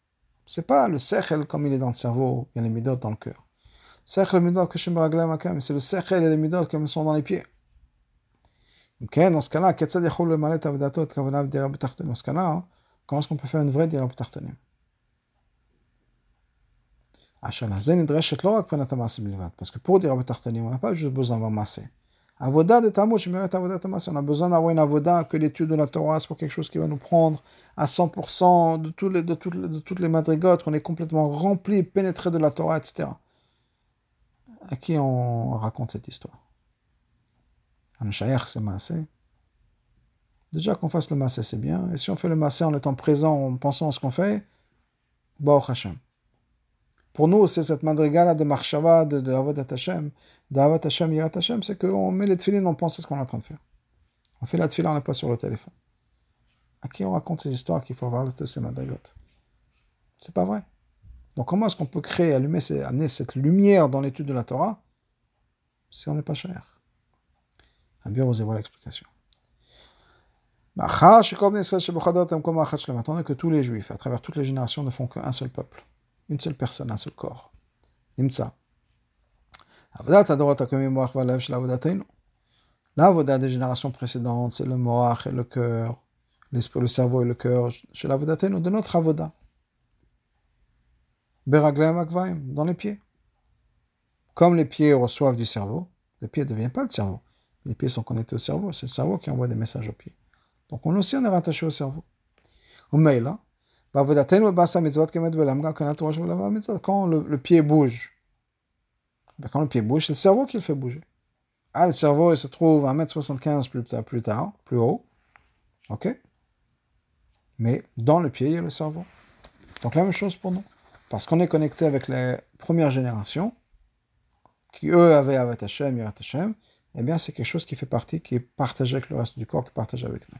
C'est pas le sechel comme il est dans le cerveau, il y a les midot dans le cœur. Sechel midot que c'est le sechel et les midot comme ils sont dans les pieds. dans ce cas-là, cas-là, comment est-ce qu'on peut faire une vraie dira b'tartanim parce que pour dire on n'a pas juste besoin d'avoir massé. Avoda de mérite Avoda Tamas. On a besoin d'avoir une Avoda, que l'étude de la Torah soit quelque chose qui va nous prendre à 100% de, toutes les, madrigotes, qu'on est complètement rempli, pénétré de la Torah, etc. À qui on raconte cette histoire? Un shaykh, c'est massé. Déjà qu'on fasse le massé, c'est bien. Et si on fait le massé en étant présent, en pensant à ce qu'on fait, Baruch Hashem. Pour nous, c'est cette madrigala de Marshava, de, de Avodat Hashem, d'Avat Hashem, Yirat Hashem, c'est qu'on met les tefilines, on pense à ce qu'on est en train de faire. On fait la tefila, on n'est pas sur le téléphone. À qui on raconte ces histoires qu'il faut voir de ces C'est pas vrai. Donc comment est-ce qu'on peut créer, allumer, amener cette lumière dans l'étude de la Torah si on n'est pas cher? Bien, vous voir l'explication. Attendez que tous les juifs, à travers toutes les générations, ne font qu'un seul peuple une seule personne, un seul corps. Nimtsa. L'avoda des générations précédentes, c'est le moach et le cœur, l'esprit, le cerveau et le cœur, chez de notre avoda. dans les pieds. Comme les pieds reçoivent du cerveau, les pieds ne deviennent pas le cerveau. Les pieds sont connectés au cerveau, c'est le cerveau qui envoie des messages aux pieds. Donc on aussi on est rattaché au cerveau. Au mail, là, quand le, pied bouge, quand le pied bouge, c'est le cerveau qui le fait bouger. Le cerveau, il se trouve à 1m75 plus, plus tard, plus haut. OK Mais dans le pied, il y a le cerveau. Donc la même chose pour nous. Parce qu'on est connecté avec les premières générations, qui eux avaient Avat Hashem, Yirat Hashem, eh bien c'est quelque chose qui fait partie, qui est partagé avec le reste du corps, qui est partagé avec nous.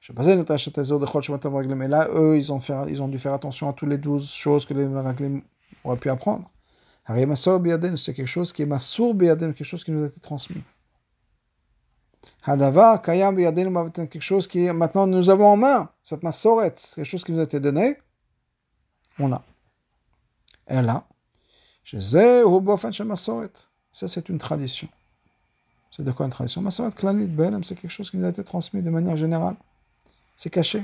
mais là, eux, ils ont, fait, ils ont dû faire attention à toutes les douze choses que les Meraglim auraient pu apprendre. C'est quelque chose qui est Masur quelque chose qui nous a été transmis. Hadavar, Kayam quelque chose qui maintenant nous avons en main, cette Masoret, quelque chose qui nous a été donné, on a. Et là, ça c'est une tradition. C'est de quoi une tradition? Masoret Klanit c'est quelque chose qui nous a été transmis de manière générale c'est caché.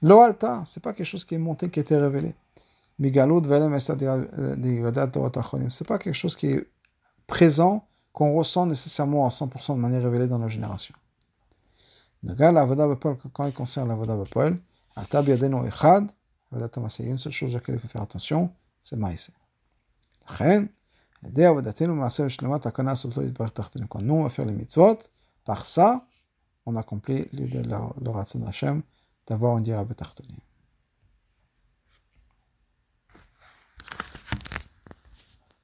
L'oalta, c'est pas quelque chose qui est monté, qui a été révélé. Velem c'est pas quelque chose qui est présent, qu'on ressent nécessairement à 100% de manière révélée dans nos générations. Quand il concerne la Vada Bapol, il y a une seule chose à laquelle il faut faire attention, c'est. Quand nous, on va faire les mitzvot, par ça, on accomplit le Ratzon Hashem d'avoir un dira betartoni.